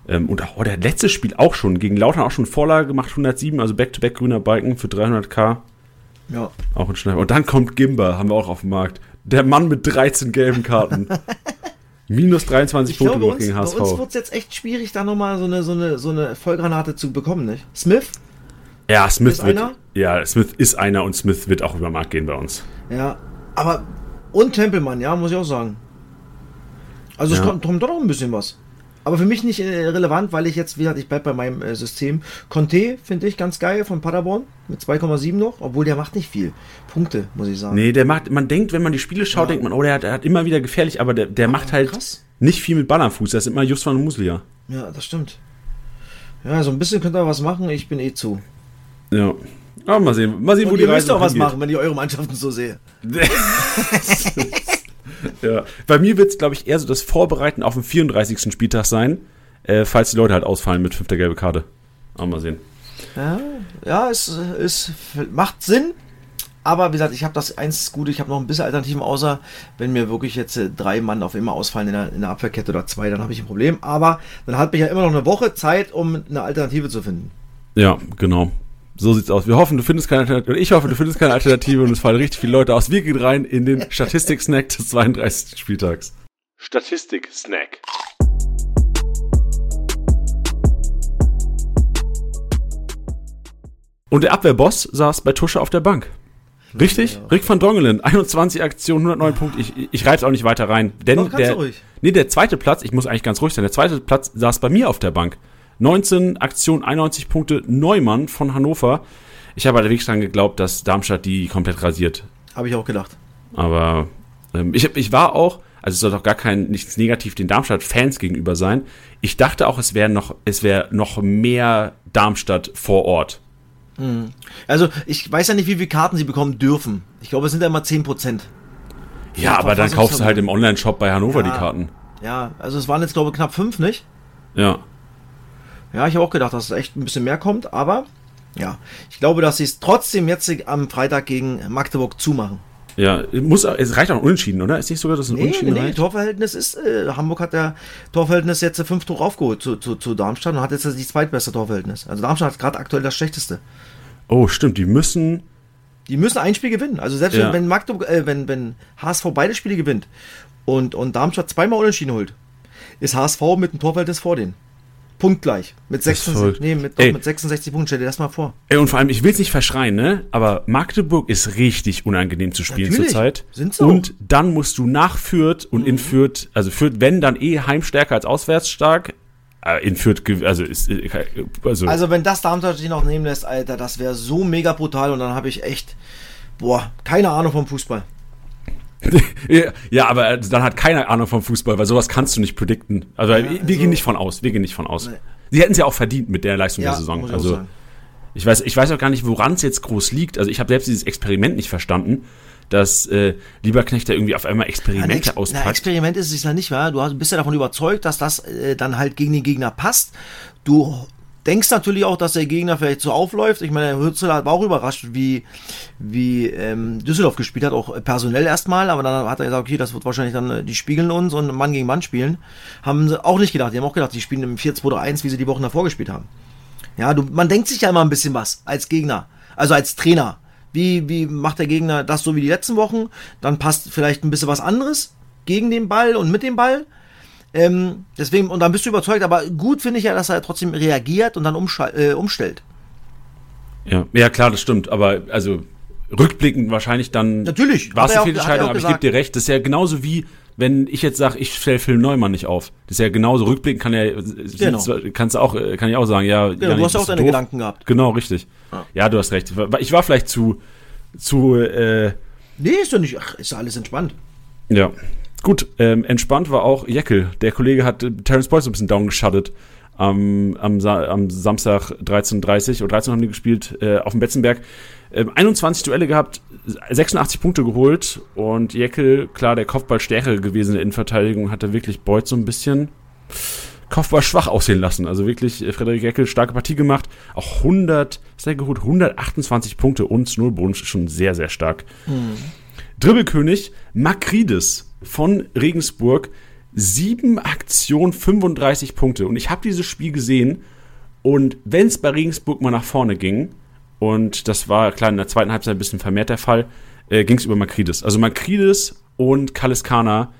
Ähm, und oh, der letzte Spiel auch schon. Gegen Lautern auch schon Vorlage gemacht, 107, also Back-to-Back -back grüner Balken für 300k. Ja. Auch ein Schneider. Und dann kommt Gimba, haben wir auch auf dem Markt. Der Mann mit 13 gelben Karten. Minus 23 ich Punkte glaube, gegen HSV. Bei uns wird es jetzt echt schwierig, da nochmal so eine, so, eine, so eine Vollgranate zu bekommen, nicht? Smith? Ja, Smith ist wird. Einer? Ja, Smith ist einer und Smith wird auch über Markt gehen bei uns. Ja, aber. Und Tempelmann, ja, muss ich auch sagen. Also ja. es kommt, kommt doch noch ein bisschen was. Aber für mich nicht äh, relevant, weil ich jetzt, wie gesagt, ich bleibe bei meinem äh, System. Conte finde ich ganz geil von Paderborn mit 2,7 noch, obwohl der macht nicht viel Punkte, muss ich sagen. Nee, der macht, man denkt, wenn man die Spiele schaut, ja. denkt man, oh, der hat, der hat immer wieder gefährlich, aber der, der macht halt. Krass. nicht viel mit Ball am Fuß. Das ist immer Just van Muslia. Ja, das stimmt. Ja, so ein bisschen könnt ihr was machen. Ich bin eh zu. Ja. Aber mal sehen, mal sehen, wo Und die ihr müsst Reise doch was machen, wenn ich eure Mannschaften so sehe. Ja. Bei mir wird es, glaube ich, eher so das Vorbereiten auf den 34. Spieltag sein, äh, falls die Leute halt ausfallen mit fünfter gelbe Karte. Aber mal sehen. Ja, ja es, es macht Sinn. Aber wie gesagt, ich habe das eins Gute, ich habe noch ein bisschen Alternativen, außer wenn mir wirklich jetzt äh, drei Mann auf immer ausfallen in der, in der Abwehrkette oder zwei, dann habe ich ein Problem. Aber dann hat mich ja immer noch eine Woche Zeit, um eine Alternative zu finden. Ja, genau. So sieht's aus. Wir hoffen, du findest keine Alternative. Ich hoffe, du findest keine Alternative und es fallen richtig viele Leute aus. Wir gehen rein in den Statistik-Snack des 32. Spieltags. Statistik-Snack. Und der Abwehrboss saß bei Tusche auf der Bank. Richtig? Rick van Drongelen, 21 Aktionen, 109 Punkte. Ich, ich reite auch nicht weiter rein. Denn Doch, der, du ruhig. nee, der zweite Platz, ich muss eigentlich ganz ruhig sein, der zweite Platz saß bei mir auf der Bank. 19 Aktionen, 91 Punkte, Neumann von Hannover. Ich habe allerdings dran geglaubt, dass Darmstadt die komplett rasiert. Habe ich auch gedacht. Aber ähm, ich, ich war auch, also es soll doch gar kein nichts negativ den Darmstadt-Fans gegenüber sein. Ich dachte auch, es wäre noch, es wäre noch mehr Darmstadt vor Ort. Also, ich weiß ja nicht, wie viele Karten sie bekommen dürfen. Ich glaube, es sind ja immer 10%. Ja, aber dann kaufst du halt im Online-Shop bei Hannover Ja. die Karten. Ja, also es waren jetzt, glaube ich, knapp fünf, nicht? Ja. Ja, ich habe auch gedacht, dass es echt ein bisschen mehr kommt, aber ja, ich glaube, dass sie es trotzdem jetzt am Freitag gegen Magdeburg zumachen. Ja, muss, es reicht auch ein Unentschieden, oder? Ist nicht sogar, dass ein Nee, Unentschieden nee, reicht? Torverhältnis ist, äh, Hamburg hat der Torverhältnis jetzt fünf Tore aufgeholt zu, zu, zu Darmstadt und hat jetzt das zweitbeste Torverhältnis. Also Darmstadt hat gerade aktuell das schlechteste. Oh, stimmt, die müssen. Die müssen ein Spiel gewinnen. Also selbst Ja. wenn, wenn Magdeburg, äh, wenn, wenn HSV beide Spiele gewinnt und, und Darmstadt zweimal unentschieden holt, ist HSV mit dem Torverhältnis vor denen. Punktgleich. Mit, ist 66, verrückt. nee, mit, doch, mit 66 Punkten. Stell dir das mal vor. Ey, und vor allem, ich will es nicht verschreien, ne? Aber Magdeburg ist richtig unangenehm zu spielen Natürlich, zurzeit. auch. Mhm. Und dann musst du nach Fürth und in Fürth, also Fürth, wenn dann eh heimstärker als auswärts stark. Äh, in Fürth, also ist, äh, also, Also wenn das Darmstadt sich noch nehmen lässt, Alter, das wäre so mega brutal und dann habe ich echt, boah, keine Ahnung vom Fußball. ja, ja, aber äh, dann hat keiner Ahnung vom Fußball, weil sowas kannst du nicht predikten. Also, wir also- gehen nicht von aus, wir gehen nicht von aus. Nee. Sie hätten es ja auch verdient mit der Leistung der Saison. Also. Ich weiß, ich weiß auch gar nicht, woran es jetzt groß liegt. Also ich habe selbst dieses Experiment nicht verstanden, dass äh, Lieberknecht da irgendwie auf einmal Ein Experimente Ex na, auspackt. Experiment ist es ja nicht, wa? du bist ja davon überzeugt, dass das äh, dann halt gegen den Gegner passt. Du denkst natürlich auch, dass der Gegner vielleicht so aufläuft. Ich meine, Hützler war auch überrascht, wie, wie ähm, Düsseldorf gespielt hat, auch personell erstmal, aber dann hat er gesagt, okay, das wird wahrscheinlich dann, äh, die spiegeln uns und Mann gegen Mann spielen. Haben sie auch nicht gedacht, die haben auch gedacht, die spielen im 4-2-3-1, wie sie die Wochen davor gespielt haben. Ja, du, man denkt sich ja immer ein bisschen was als Gegner, also als Trainer. Wie, wie macht der Gegner das so wie die letzten Wochen? Dann passt vielleicht ein bisschen was anderes gegen den Ball und mit dem Ball. Ähm, deswegen, und dann bist du überzeugt, aber gut finde ich ja, dass er trotzdem reagiert und dann äh, umstellt. Ja, ja, klar, das stimmt. Aber also rückblickend wahrscheinlich dann Natürlich, war es eine Fehlentscheidung, er aber ich gebe dir recht. Das ist ja genauso wie, wenn ich jetzt sage, ich stelle Phil Neumann nicht auf. Das ist ja genauso rückblickend kann er Genau. kannst auch äh, kann ich auch sagen, ja, Genau, du hast ja auch deine Gedanken gehabt. Genau, richtig. Ja. du hast recht. Ich war vielleicht zu zu äh, Nee, ist doch nicht, ach, ist ja alles entspannt. Ja. Gut, ähm, entspannt war auch Jeckel. Der Kollege hat äh, Terence Boyd so ein bisschen downgeschattet. Am, am, Sa am Samstag 13.30 Uhr, 13 haben die gespielt, äh, auf dem Betzenberg. Ähm, 21 Duelle gehabt, 86 Punkte geholt und Jeckel, klar, der Kopfball stärker gewesen in der Innenverteidigung, hatte wirklich Boyd so ein bisschen Kopfball schwach aussehen lassen. Also wirklich, äh, Frederik Jeckel, starke Partie gemacht. Auch 100, was hat er geholt? 128 Punkte und Nullboden, schon sehr, sehr stark. Dribbelkönig Makrides von Regensburg. Sieben Aktionen, 35 Punkte. Und ich habe dieses Spiel gesehen. Und wenn es bei Regensburg mal nach vorne ging, und das war klar in der zweiten Halbzeit ein bisschen vermehrt der Fall, äh, ging es über Makrides. Also Makrides und Kaliskana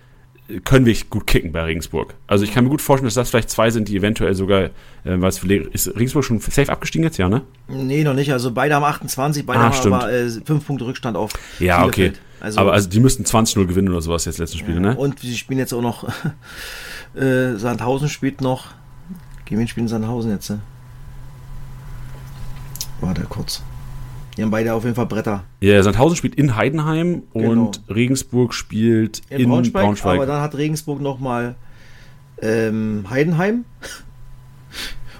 äh, können wirklich gut kicken bei Regensburg. Also ich kann mir gut vorstellen, dass das vielleicht zwei sind, die eventuell sogar, äh, Le ist Regensburg schon safe abgestiegen jetzt, ja, ne? Nee, noch nicht. Also beide haben 28, beide Ah, haben stimmt. aber äh, fünf Punkte Rückstand auf Ja, okay. Also, Aber also die müssten 20-0 gewinnen oder sowas jetzt letzten Spiele, ne? Und sie spielen jetzt auch noch. äh, Sandhausen spielt noch. Gegen wen spielen Sandhausen jetzt? Ne? Warte kurz. Die haben beide auf jeden Fall Bretter. Ja, Sandhausen spielt in Heidenheim Genau. und Regensburg spielt in, Braunschweig. Aber dann hat Regensburg nochmal ähm, Heidenheim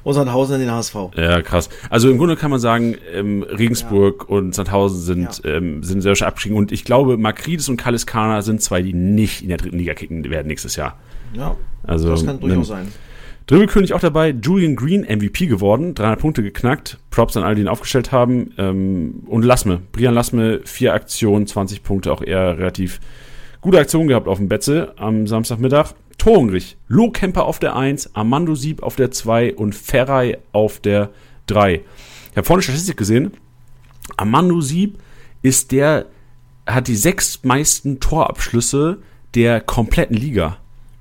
und Sandhausen in den HSV. Ja, krass. Also im Grunde kann man sagen, ähm, Regensburg ja. und Sandhausen sind, ja. ähm, sind sehr schön abgestiegen. Und ich glaube, Makridis und Kaliskana sind zwei, die nicht in der dritten Liga kicken werden nächstes Jahr. Ja, also, das kann durchaus sein. Dribbelkönig auch dabei, Julian Green MVP geworden, 300 Punkte geknackt. Props an alle, die ihn aufgestellt haben. Ähm, und Lassme, Brian Lassme, vier Aktionen, 20 Punkte, auch eher relativ gute Aktion gehabt auf dem Betze am Samstagmittag. Torhungrig, Lo Kemper auf der 1, Armando Sieb auf der 2 und Ferrei auf der 3. Ich habe vorhin eine Statistik gesehen. Armando Sieb ist der, hat die sechs meisten Torabschlüsse der kompletten Liga.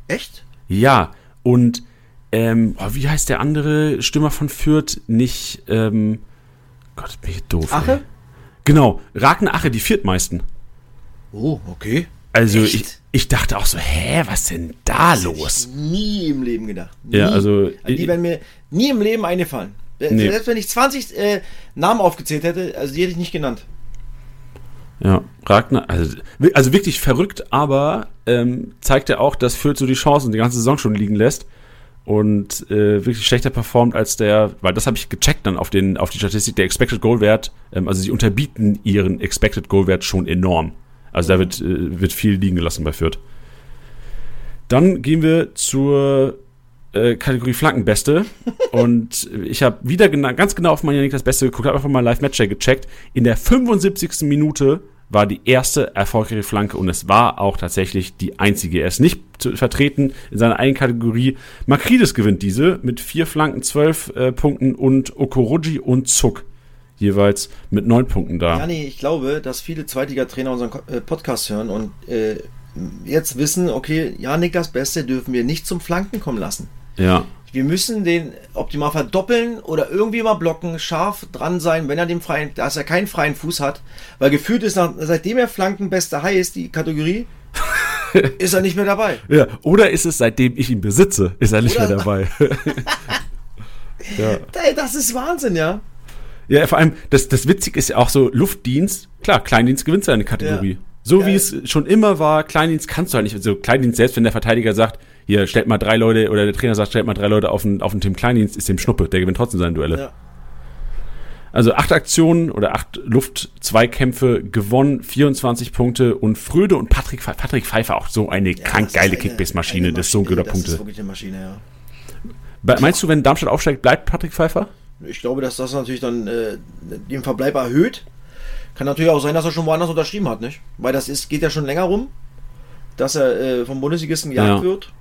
Echt? Ja, und ähm, oh, wie heißt der andere Stürmer von Fürth? Nicht, ähm, Gott, bin ich doof. Ache? Ey. Genau, Ragnar Ache, die viertmeisten. Oh, okay. Also ich, ich dachte auch so, hä, was denn da das los? Ich nie im Leben gedacht. Nie. Ja, also die werden mir nie im Leben eingefallen. Nee. Selbst wenn ich 20 äh, Namen aufgezählt hätte, also die hätte ich nicht genannt. Ja, Ragnar, also, also wirklich verrückt, aber ähm, zeigt ja auch, dass Fürth so die Chancen die ganze Saison schon liegen lässt und äh, wirklich schlechter performt als der, weil das habe ich gecheckt dann auf, den, auf die Statistik, der Expected Goal Wert, ähm, also sie unterbieten ihren Expected Goal Wert schon enorm. Also da wird, äh, wird viel liegen gelassen bei Fürth. Dann gehen wir zur äh, Kategorie Flankenbeste. und ich habe wieder gena ganz genau auf mein das Beste geguckt, habe einfach mal live match gecheckt. In der 75. Minute war die erste erfolgreiche Flanke und es war auch tatsächlich die einzige. Er ist nicht vertreten in seiner eigenen Kategorie. Makridis gewinnt diese mit vier Flanken, zwölf äh, Punkten und Okoroji und Zuck jeweils mit neun Punkten da. Ja, nee, ich glaube, dass viele Zweitliga-Trainer unseren äh, Podcast hören und äh, jetzt wissen, okay, Janik, das Beste dürfen wir nicht zum Flanken kommen lassen. Ja. Wir müssen den optimal verdoppeln oder irgendwie mal blocken, scharf dran sein, wenn er den freien, dass er keinen freien Fuß hat. Weil gefühlt ist, nach, seitdem er Flankenbester High ist, die Kategorie, ist er nicht mehr dabei. Ja, oder ist es, seitdem ich ihn besitze, ist er nicht oder mehr dabei. ja. Das ist Wahnsinn, ja. Ja, vor allem, das, das Witzige ist ja auch so, Luftdienst, klar, Kleindienst gewinnt seine Kategorie. Ja. So Geil. wie es schon immer war, Kleindienst kannst du halt nicht, also Kleindienst, selbst wenn der Verteidiger sagt, hier, stellt mal drei Leute, oder der Trainer sagt, stellt mal drei Leute auf den, auf den Team Kleindienst, ist dem Schnuppe, der gewinnt trotzdem seine Duelle. Ja. Also acht Aktionen oder acht Luft-Zweikämpfe gewonnen, 24 Punkte und Fröde und Patrick, Patrick Pfeiffer auch so eine ja, krank geile Kickbase-Maschine, das ist so ein guter Punkte. Das ist wirklich eine Maschine, ja. Meinst du, wenn Darmstadt aufsteigt, bleibt Patrick Pfeiffer? Ich glaube, dass das natürlich dann äh, den Verbleib erhöht. Kann natürlich auch sein, dass er schon woanders unterschrieben hat, nicht? Weil das ist, geht ja schon länger rum, dass er äh, vom Bundesligisten gejagt ja. wird.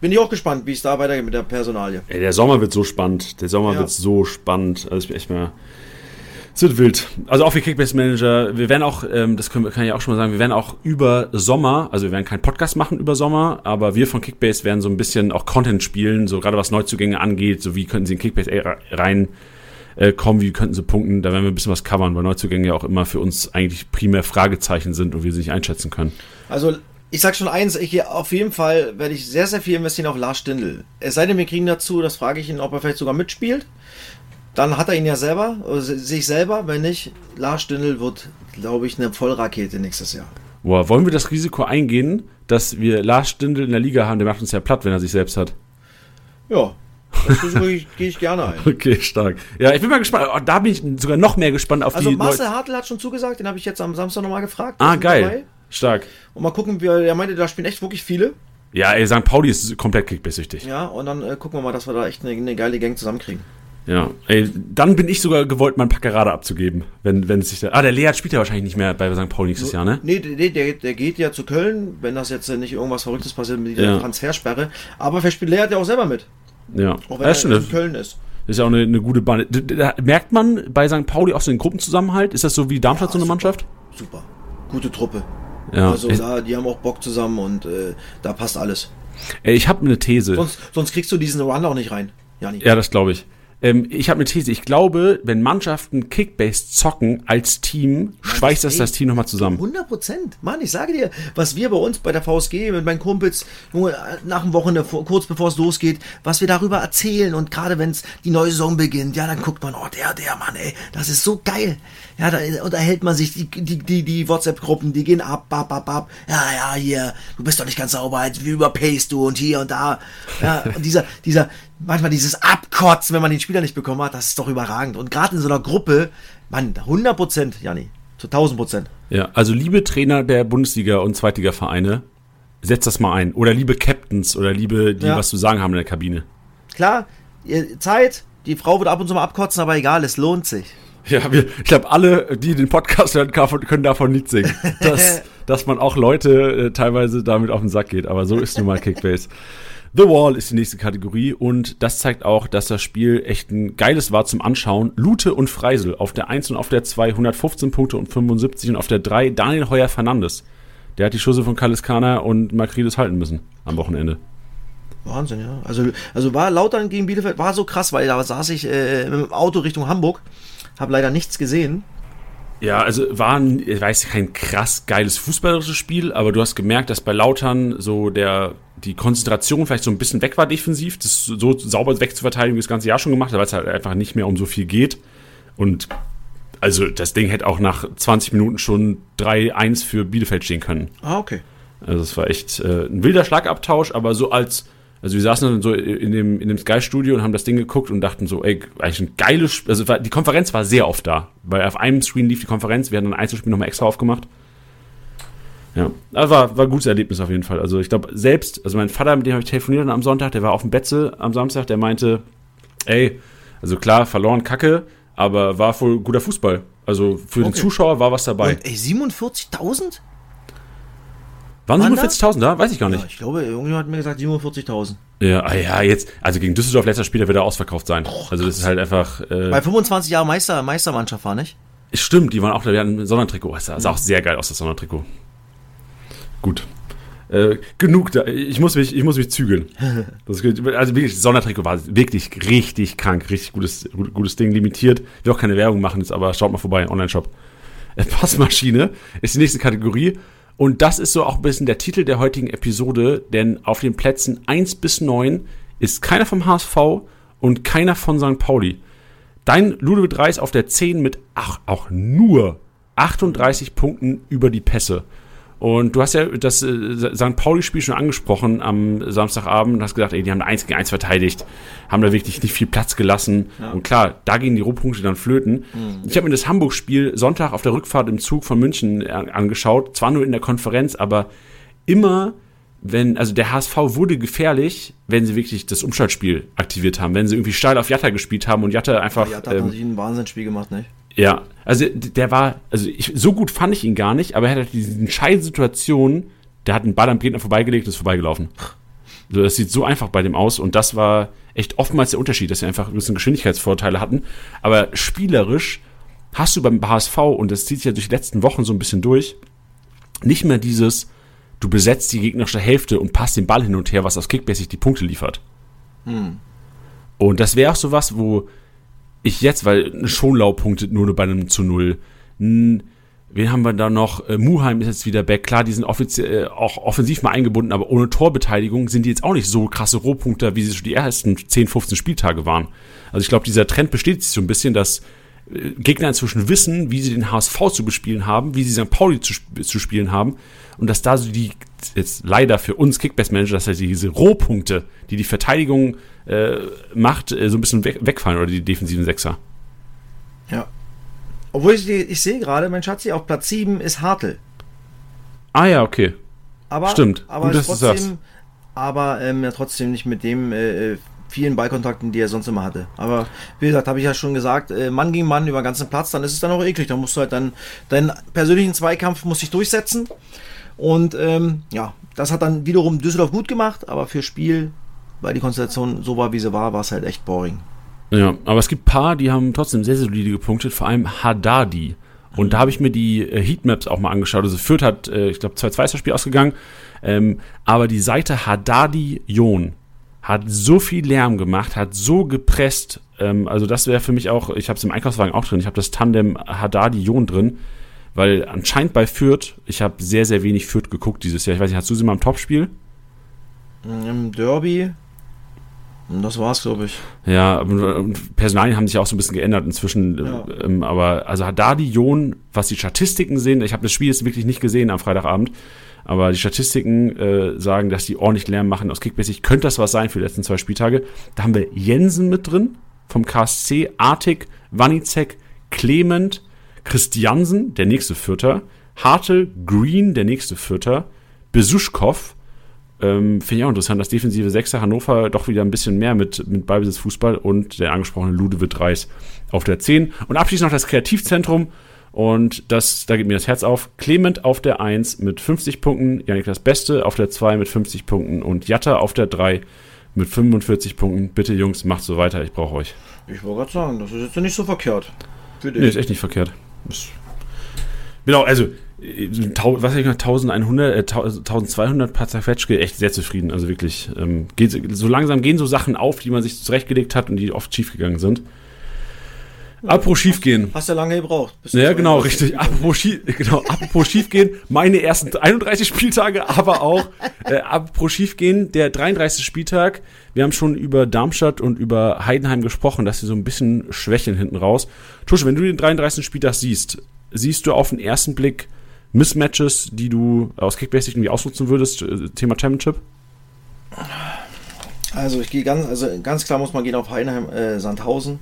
Bin ich auch gespannt, wie es da weitergeht mit der Personalie. Ey, der Sommer wird so spannend. Der Sommer ja. wird so spannend. Also ich bin echt mal. Es wird wild. Also auch für Kickbase Manager. Wir werden auch, ähm, das können kann ich auch schon mal sagen, wir werden auch über Sommer, also wir werden keinen Podcast machen über Sommer, aber wir von Kickbase werden so ein bisschen auch Content spielen, so gerade was Neuzugänge angeht, so wie könnten sie in Kickbase rein äh, kommen, wie könnten sie punkten. Da werden wir ein bisschen was covern, weil Neuzugänge ja auch immer für uns eigentlich primär Fragezeichen sind und wir sie nicht einschätzen können. Also ich sag schon eins, ich auf jeden Fall werde ich sehr, sehr viel investieren auf Lars Stindl. Es sei denn, wir kriegen dazu, das frage ich ihn, ob er vielleicht sogar mitspielt. Dann hat er ihn ja selber, sich selber. Wenn nicht, Lars Stindl wird, glaube ich, eine Vollrakete nächstes Jahr. Boah, wollen wir das Risiko eingehen, dass wir Lars Stindl in der Liga haben? Der macht uns ja platt, wenn er sich selbst hat. Ja, das gehe ich gerne ein. Okay, stark. Ja, ich bin mal gespannt. Oh, da bin ich sogar noch mehr gespannt auf also die. Also Marcel Hartl hat schon zugesagt, den habe ich jetzt am Samstag nochmal gefragt. Ah, geil. Dabei. Stark. Und mal gucken, wie er meinte, da spielen echt wirklich viele. Ja, ey, St. Pauli ist komplett kickbase-süchtig. Ja, und dann äh, gucken wir mal, dass wir da echt eine, eine geile Gang zusammenkriegen. Ja, ey, dann bin ich sogar gewollt, meinen Packerade abzugeben, wenn, wenn es sich da. Ah, der Leat spielt ja wahrscheinlich nicht mehr bei St. Pauli nächstes Jahr, ne? Nee, der, der, der geht ja zu Köln, wenn das jetzt nicht irgendwas Verrücktes passiert mit der ja. Transfersperre. Aber vielleicht spielt Leat ja auch selber mit. Ja, auch wenn ja, er in Köln ist. Das ist ja auch eine, eine gute Bahn. Da merkt man bei St. Pauli auch so den Gruppenzusammenhalt? Ist das so wie Darmstadt ja, so eine super, Mannschaft? Super. Gute Truppe. Ja. Also da, die haben auch Bock zusammen und äh, da passt alles. Ey, ich habe eine These. Sonst, sonst kriegst du diesen Run auch nicht rein. Jani. Ja, das glaube ich. Ähm, ich habe eine These. Ich glaube, wenn Mannschaften Kickbase zocken als Team, schweißt das das Team nochmal zusammen. 100 Prozent. Mann, ich sage dir, was wir bei uns bei der VSG mit meinen Kumpels Junge, nach dem Wochenende, kurz bevor es losgeht, was wir darüber erzählen und gerade wenn es die neue Saison beginnt, ja, dann guckt man, oh, der, der Mann, ey, das ist so geil. Ja, da unterhält man sich, die, die, die, die WhatsApp-Gruppen, die gehen ab, ab, ab, ab. Ja, ja, hier, du bist doch nicht ganz sauber, wie überpaced du und hier und da. Ja, und dieser, dieser, manchmal dieses Abkotzen, wenn man den Spieler nicht bekommen hat, das ist doch überragend. Und gerade in so einer Gruppe, Mann, 100 Prozent, Janni, zu 1000 Prozent. Ja, also liebe Trainer der Bundesliga und Zweitliga-Vereine, setzt das mal ein. Oder liebe Captains oder liebe, die Ja. was zu sagen haben in der Kabine. Klar, Zeit, die Frau wird ab und zu mal abkotzen, aber egal, es lohnt sich. Ja, wir, ich glaube, alle, die den Podcast hören, können davon nicht singen. Dass, dass man auch Leute äh, teilweise damit auf den Sack geht. Aber so ist nun mal Kickbase. The Wall ist die nächste Kategorie und das zeigt auch, dass das Spiel echt ein geiles war zum Anschauen. Lute und Freisel auf der 1 und auf der 2 115 Punkte und 75 und auf der 3 Daniel Heuer Fernandes. Der hat die Schüsse von Kaliskana und Makridis halten müssen am Wochenende. Wahnsinn, ja. Also, also war Lautern gegen Bielefeld, war so krass, weil da saß ich äh, dem Auto Richtung Hamburg, habe leider nichts gesehen. Ja, also war ein, ich weiß kein krass geiles fußballerisches Spiel, aber du hast gemerkt, dass bei Lautern so der die Konzentration vielleicht so ein bisschen weg war defensiv, das so sauber wegzuverteidigen, wie das ganze Jahr schon gemacht hat, weil es halt einfach nicht mehr um so viel geht. Und also das Ding hätte auch nach 20 Minuten schon 3-1 für Bielefeld stehen können. Ah, okay. Also es war echt äh, ein wilder Schlagabtausch, aber so als, also wir saßen dann so in dem, in dem Sky-Studio und haben das Ding geguckt und dachten so, ey, eigentlich ein geiles, Sp- also die Konferenz war sehr oft da, weil auf einem Screen lief die Konferenz, wir hatten ein Einzelspiel nochmal extra aufgemacht. Ja, das war, war ein gutes Erlebnis auf jeden Fall. Also ich glaube, selbst, also mein Vater, mit dem habe ich telefoniert am Sonntag, der war auf dem Betze am Samstag, der meinte, ey, also klar, verloren Kacke, aber war voll guter Fußball. Also für den Okay. Zuschauer war was dabei. Und ey, 47.000? Waren waren da? 47.000 da? Weiß ich gar nicht. Ja, ich glaube, irgendjemand hat mir gesagt 47.000. Ja, ah ja, jetzt, also gegen Düsseldorf letzter Spiel, der wird er ausverkauft sein. Also das ist halt einfach, äh, Bei 25 Jahren Meister, Meistermannschaft war, nicht? stimmt, die waren auch da, die hatten ein Sondertrikot. Das sah, sah auch sehr geil aus, das Sondertrikot. Gut. Äh, genug da, ich muss mich, ich muss mich zügeln. Das, also wirklich, Sondertrikot war wirklich richtig krank, richtig gutes, gut- gutes Ding, limitiert. Ich will auch keine Werbung machen, jetzt, aber schaut mal vorbei, Online-Shop. Äh, Passmaschine ist die nächste Kategorie. Und das ist so auch ein bisschen der Titel der heutigen Episode, denn auf den Plätzen 1 bis 9 ist keiner vom HSV und keiner von St. Pauli. Dein Ludovic Reis auf der 10 mit ach, auch nur 38 Punkten über die Pässe. Und du hast ja das äh, St. Pauli-Spiel schon angesprochen am Samstagabend und hast gesagt, ey, die haben da 1 gegen 1 verteidigt, haben da wirklich nicht viel Platz gelassen. Und klar, da gehen die Rohpunkte dann flöten. Ich habe mir das Hamburg-Spiel Sonntag auf der Rückfahrt im Zug von München äh, angeschaut, zwar nur in der Konferenz, aber immer wenn, also der HSV wurde gefährlich, wenn sie wirklich das Umschaltspiel aktiviert haben, wenn sie irgendwie steil auf Jatta gespielt haben und Jatta einfach. Ja, da hat ähm, sich ein Wahnsinnsspiel gemacht, nicht? Ja, also der war, also ich, so gut fand ich ihn gar nicht, aber er hat halt diese entscheidende Situation, der hat einen Ball am Gegner vorbeigelegt und ist vorbeigelaufen. So, das sieht so einfach bei dem aus und das war echt oftmals der Unterschied, dass sie einfach ein bisschen Geschwindigkeitsvorteile hatten. Aber spielerisch hast du beim HSV, und das zieht sich ja durch die letzten Wochen so ein bisschen durch, nicht mehr dieses, du besetzt die gegnerische Hälfte und passt den Ball hin und her, was aus Kickbasic die Punkte liefert. Und das wäre auch so was, wo ich jetzt, weil Schonlau punktet nur bei einem zu null. Wen haben wir da noch? Äh, Muheim ist jetzt wieder back. Klar, die sind offiziell äh, auch offensiv mal eingebunden, aber ohne Torbeteiligung sind die jetzt auch nicht so krasse Rohpunkter, wie sie schon die ersten 10, 15 Spieltage waren. Also ich glaube, dieser Trend bestätigt sich so ein bisschen, dass äh, Gegner inzwischen wissen, wie sie den HSV zu bespielen haben, wie sie St. Pauli zu, zu spielen haben und dass da so die, jetzt leider für uns Kickbase-Manager, dass halt diese Rohpunkte, die die Verteidigung äh, macht, äh, so ein bisschen weg, wegfallen oder die defensiven Sechser. Ja. Obwohl ich, ich sehe gerade, mein Schatzi, auf Platz 7 ist Hartl. Ah ja, okay. Aber, Stimmt. Aber Gut, dass du trotzdem, aber ähm, ja, trotzdem nicht mit dem äh, äh, vielen Ballkontakten, die er sonst immer hatte. Aber wie gesagt, habe ich ja schon gesagt, äh, Mann gegen Mann über den ganzen Platz, dann ist es dann auch eklig. Dann musst du halt dann deinen persönlichen Zweikampf muss dich durchsetzen. Und ähm, ja, das hat dann wiederum Düsseldorf gut gemacht, aber für Spiel, weil die Konstellation so war, wie sie war, war es halt echt boring. Ja, aber es gibt ein paar, die haben trotzdem sehr, sehr solide gepunktet, vor allem Haddadi. Und da habe ich mir die äh, Heatmaps auch mal angeschaut. Also Fürth hat, äh, ich glaube, 2-2 ist das Spiel ausgegangen. Ähm, aber die Seite Haddadi Jon hat so viel Lärm gemacht, hat so gepresst Ähm, also das wäre für mich auch, ich habe es im Einkaufswagen auch drin, ich habe das Tandem Haddadi-Jon drin, weil anscheinend bei Fürth, ich habe sehr, sehr wenig Fürth geguckt dieses Jahr. Ich weiß nicht, hast du sie mal im Topspiel? Im Derby. Und das war's, glaube ich. Ja, und Personalien haben sich auch so ein bisschen geändert inzwischen. Ja. Ähm, aber also Haddadi, Jon, was die Statistiken sehen, ich habe das Spiel jetzt wirklich nicht gesehen am Freitagabend, aber die Statistiken äh, sagen, dass die ordentlich Lärm machen aus Kickbasic. Könnte das was sein für die letzten zwei Spieltage? Da haben wir Jensen mit drin vom KSC, Artig, Wanizek, Clement, Christiansen, der nächste Vierter, Hartel, Green, der nächste Vierter, Besuschkow, ähm, Finde ich auch interessant, dass defensive Sechser Hannover doch wieder ein bisschen mehr mit, mit Ballbesitz Fußball und der angesprochene Ludewitt Reis auf der 10. Und abschließend noch das Kreativzentrum. Und das, da geht mir das Herz auf. Clement auf der 1 mit 50 Punkten, Janik das Beste auf der 2 mit 50 Punkten und Jatta auf der 3 mit 45 Punkten. Bitte Jungs, macht so weiter, ich brauche euch. Ich wollte gerade sagen, das ist jetzt nicht so verkehrt. Für Nee, ist echt nicht verkehrt. Genau, also, äh, was hab ich noch, 1100, äh, 1200 paar zerquetschke, echt sehr zufrieden. Also wirklich, ähm, geht, so langsam gehen so Sachen auf, die man sich zurechtgelegt hat und die oft schiefgegangen sind. Apropos schiefgehen. Hast ja lange gebraucht. Ja, genau, richtig. Apropos, schief, genau, apropos schiefgehen, meine ersten 31 Spieltage, aber auch äh, apropos schiefgehen, der 33. Spieltag. Wir haben schon über Darmstadt und über Heidenheim gesprochen, dass sie so ein bisschen schwächeln hinten raus. Tusche, wenn du den 33. Spieltag siehst, siehst du auf den ersten Blick Mismatches, die du aus Kickbasic irgendwie ausnutzen würdest, äh, Thema Championship? Also ich gehe ganz, also ganz klar muss man gehen auf Heidenheim, äh, Sandhausen.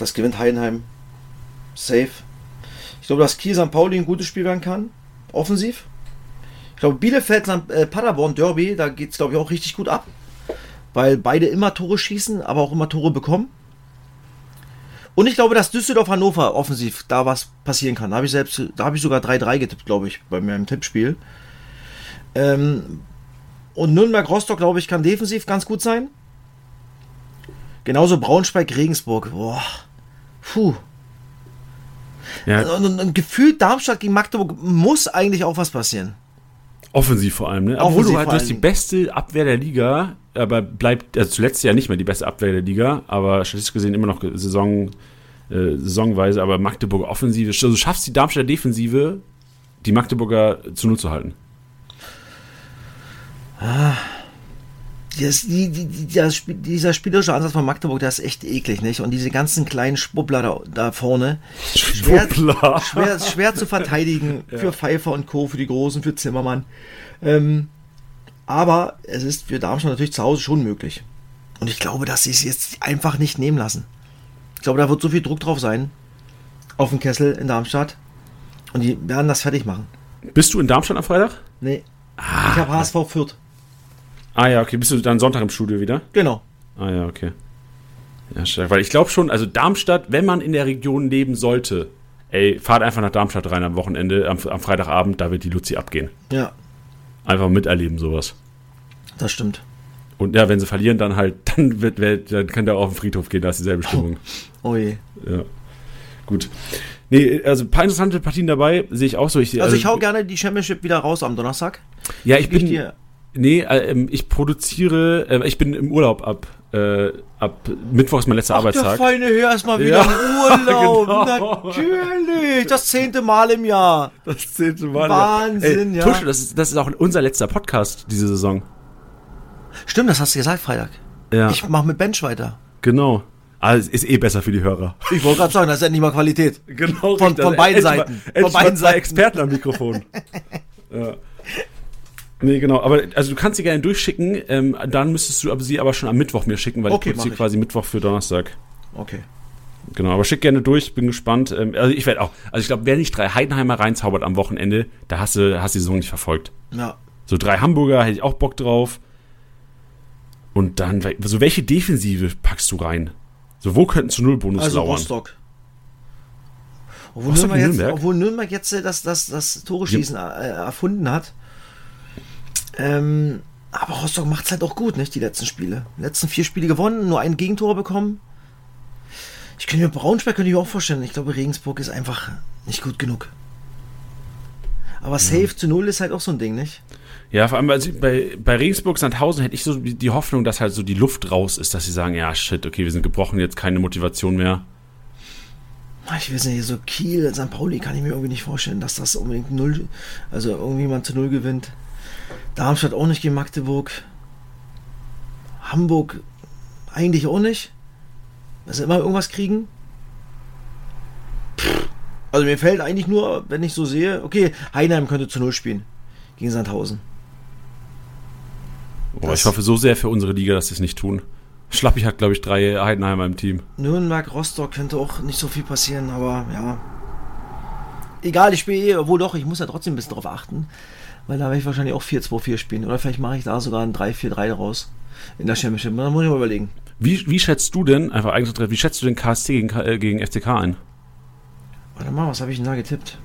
Das gewinnt Heidenheim. Safe. Ich glaube, dass Kiel St. Pauli ein gutes Spiel werden kann. Offensiv. Ich glaube, Bielefeld. Äh, Paderborn, Derby, da geht es, glaube ich, auch richtig gut ab. Weil beide immer Tore schießen, aber auch immer Tore bekommen. Und ich glaube, dass Düsseldorf Hannover offensiv da was passieren kann. Da habe ich selbst, ich sogar 3-3 getippt, glaube ich, bei meinem Tippspiel. Ähm, und Nürnberg-Rostock, glaube ich, kann defensiv ganz gut sein. Genauso Braunschweig-Regensburg. Boah. Puh. Ja, Und, und, und gefühlt Darmstadt gegen Magdeburg muss eigentlich auch was passieren. Offensiv vor allem, ne? Obwohl Offensiv du halt du hast die beste Abwehr der Liga, aber bleibt, also zuletzt ja nicht mehr die beste Abwehr der Liga, aber statistisch gesehen immer noch Saison, äh, saisonweise, aber Magdeburger Offensive, also du schaffst die Darmstädter Defensive, die Magdeburger zu Null zu halten. Das, die, die, das, dieser spielerische Ansatz von Magdeburg, der ist echt eklig, nicht? Und diese ganzen kleinen Schwuppler da, da vorne. Schwer, Schwuppler. schwer, schwer zu verteidigen für Pfeiffer und Co., für die Großen, für Zimmermann. Ähm, aber es ist für Darmstadt natürlich zu Hause schon möglich. Und ich glaube, dass sie es jetzt einfach nicht nehmen lassen. Ich glaube, da wird so viel Druck drauf sein. Auf dem Kessel in Darmstadt. Und die werden das fertig machen. Bist du in Darmstadt am Freitag? Nee. ich habe HSV Fürth. Ah ja, okay, bist du dann Sonntag im Studio wieder? Genau. Ah ja, okay. Ja, stark. Weil ich glaube schon, also Darmstadt, wenn man in der Region leben sollte, ey, fahrt einfach nach Darmstadt rein am Wochenende, am, am Freitagabend, da wird die Luzi abgehen. Ja, Einfach miterleben, sowas. das stimmt. Und ja, wenn sie verlieren, dann halt, dann wird, dann kann der auch auf den Friedhof gehen, da ist dieselbe Stimmung. Oh je. Ja. Gut. Nee, also ein paar interessante Partien dabei, sehe ich auch so. Ich, Also ich hau gerne die Championship wieder raus am Donnerstag. Ja, ich bin. dir. Nee, äh, ähm, ich produziere, äh, ich bin im Urlaub ab, äh, ab Mittwoch ist mein letzter Ach, der Arbeitstag. feine Herr ist mal wieder Ja, im Urlaub. genau. Natürlich. Das zehnte Mal im Jahr. Das zehnte Mal. Wahnsinn, Ey, ja. Tusche, das ist, das ist auch unser letzter Podcast diese Saison. Stimmt, das hast du gesagt, Freitag. Ja, Ich mache mit Bench weiter. genau. Es ist eh besser für die Hörer. Ich wollte gerade sagen, das ist endlich mal Qualität. Genau, Von- richtig. von beiden Seiten. Mal, Von beiden Seiten. Experten am Mikrofon. ja. Nee, genau. Aber also du kannst sie gerne durchschicken. Ähm, dann müsstest du aber sie aber schon am Mittwoch mir schicken, weil Okay, ich produziere ich. quasi Mittwoch für Donnerstag. Okay. Genau, aber schick gerne durch, bin gespannt. Ähm, also ich werde auch, also ich glaube, wer nicht drei Heidenheimer reinzaubert am Wochenende, da hast du, hast die Saison nicht verfolgt. Ja. So drei Hamburger hätte ich auch Bock drauf. Und dann, so welche Defensive packst du rein? So, wo könnten zu Null Bonus Also lauern? Rostock. Obwohl, Rostock Nürnberg jetzt, obwohl Nürnberg jetzt äh, das, das, das Tore-Schießen äh, erfunden hat. Ähm, aber Rostock macht es halt auch gut, nicht? Die letzten Spiele. Die letzten vier Spiele gewonnen, nur ein Gegentor bekommen. Ich könnte mir Braunschweig könnte ich mir auch vorstellen. Ich glaube, Regensburg ist einfach nicht gut genug. Aber Safe zu Null ist halt auch so ein Ding, nicht? Ja, vor allem also bei, bei Regensburg Sandhausen hätte ich so die Hoffnung, dass halt so die Luft raus ist, dass sie sagen, ja, shit, okay, wir sind gebrochen, jetzt keine Motivation mehr. Ah, Ich weiß nicht, so Kiel, St. Pauli kann ich mir irgendwie nicht vorstellen, dass das unbedingt null, also irgendwie man zu null gewinnt. Darmstadt auch nicht gegen Magdeburg. Hamburg eigentlich auch nicht. Dass sie immer irgendwas kriegen. Pff, Also mir fällt eigentlich nur, wenn ich so sehe, okay, Heinheim könnte zu null spielen. Gegen Sandhausen. Boah, ich hoffe so sehr für unsere Liga, dass sie es nicht tun. Schlappi hat, glaube ich, drei Heidenheimer im Team. Nürnberg, Rostock könnte auch nicht so viel passieren, aber ja. Egal, ich spiele eh, obwohl doch, ich muss ja trotzdem ein bisschen drauf achten, weil da werde ich wahrscheinlich auch 4-2-4 spielen. Oder vielleicht mache ich da sogar ein 3-4-3 daraus in der Championship. Da muss ich mal überlegen. Wie, wie schätzt du denn, einfach Interesse, wie schätzt du den KSC gegen, äh, gegen FCK ein? Warte mal, was habe ich denn da getippt?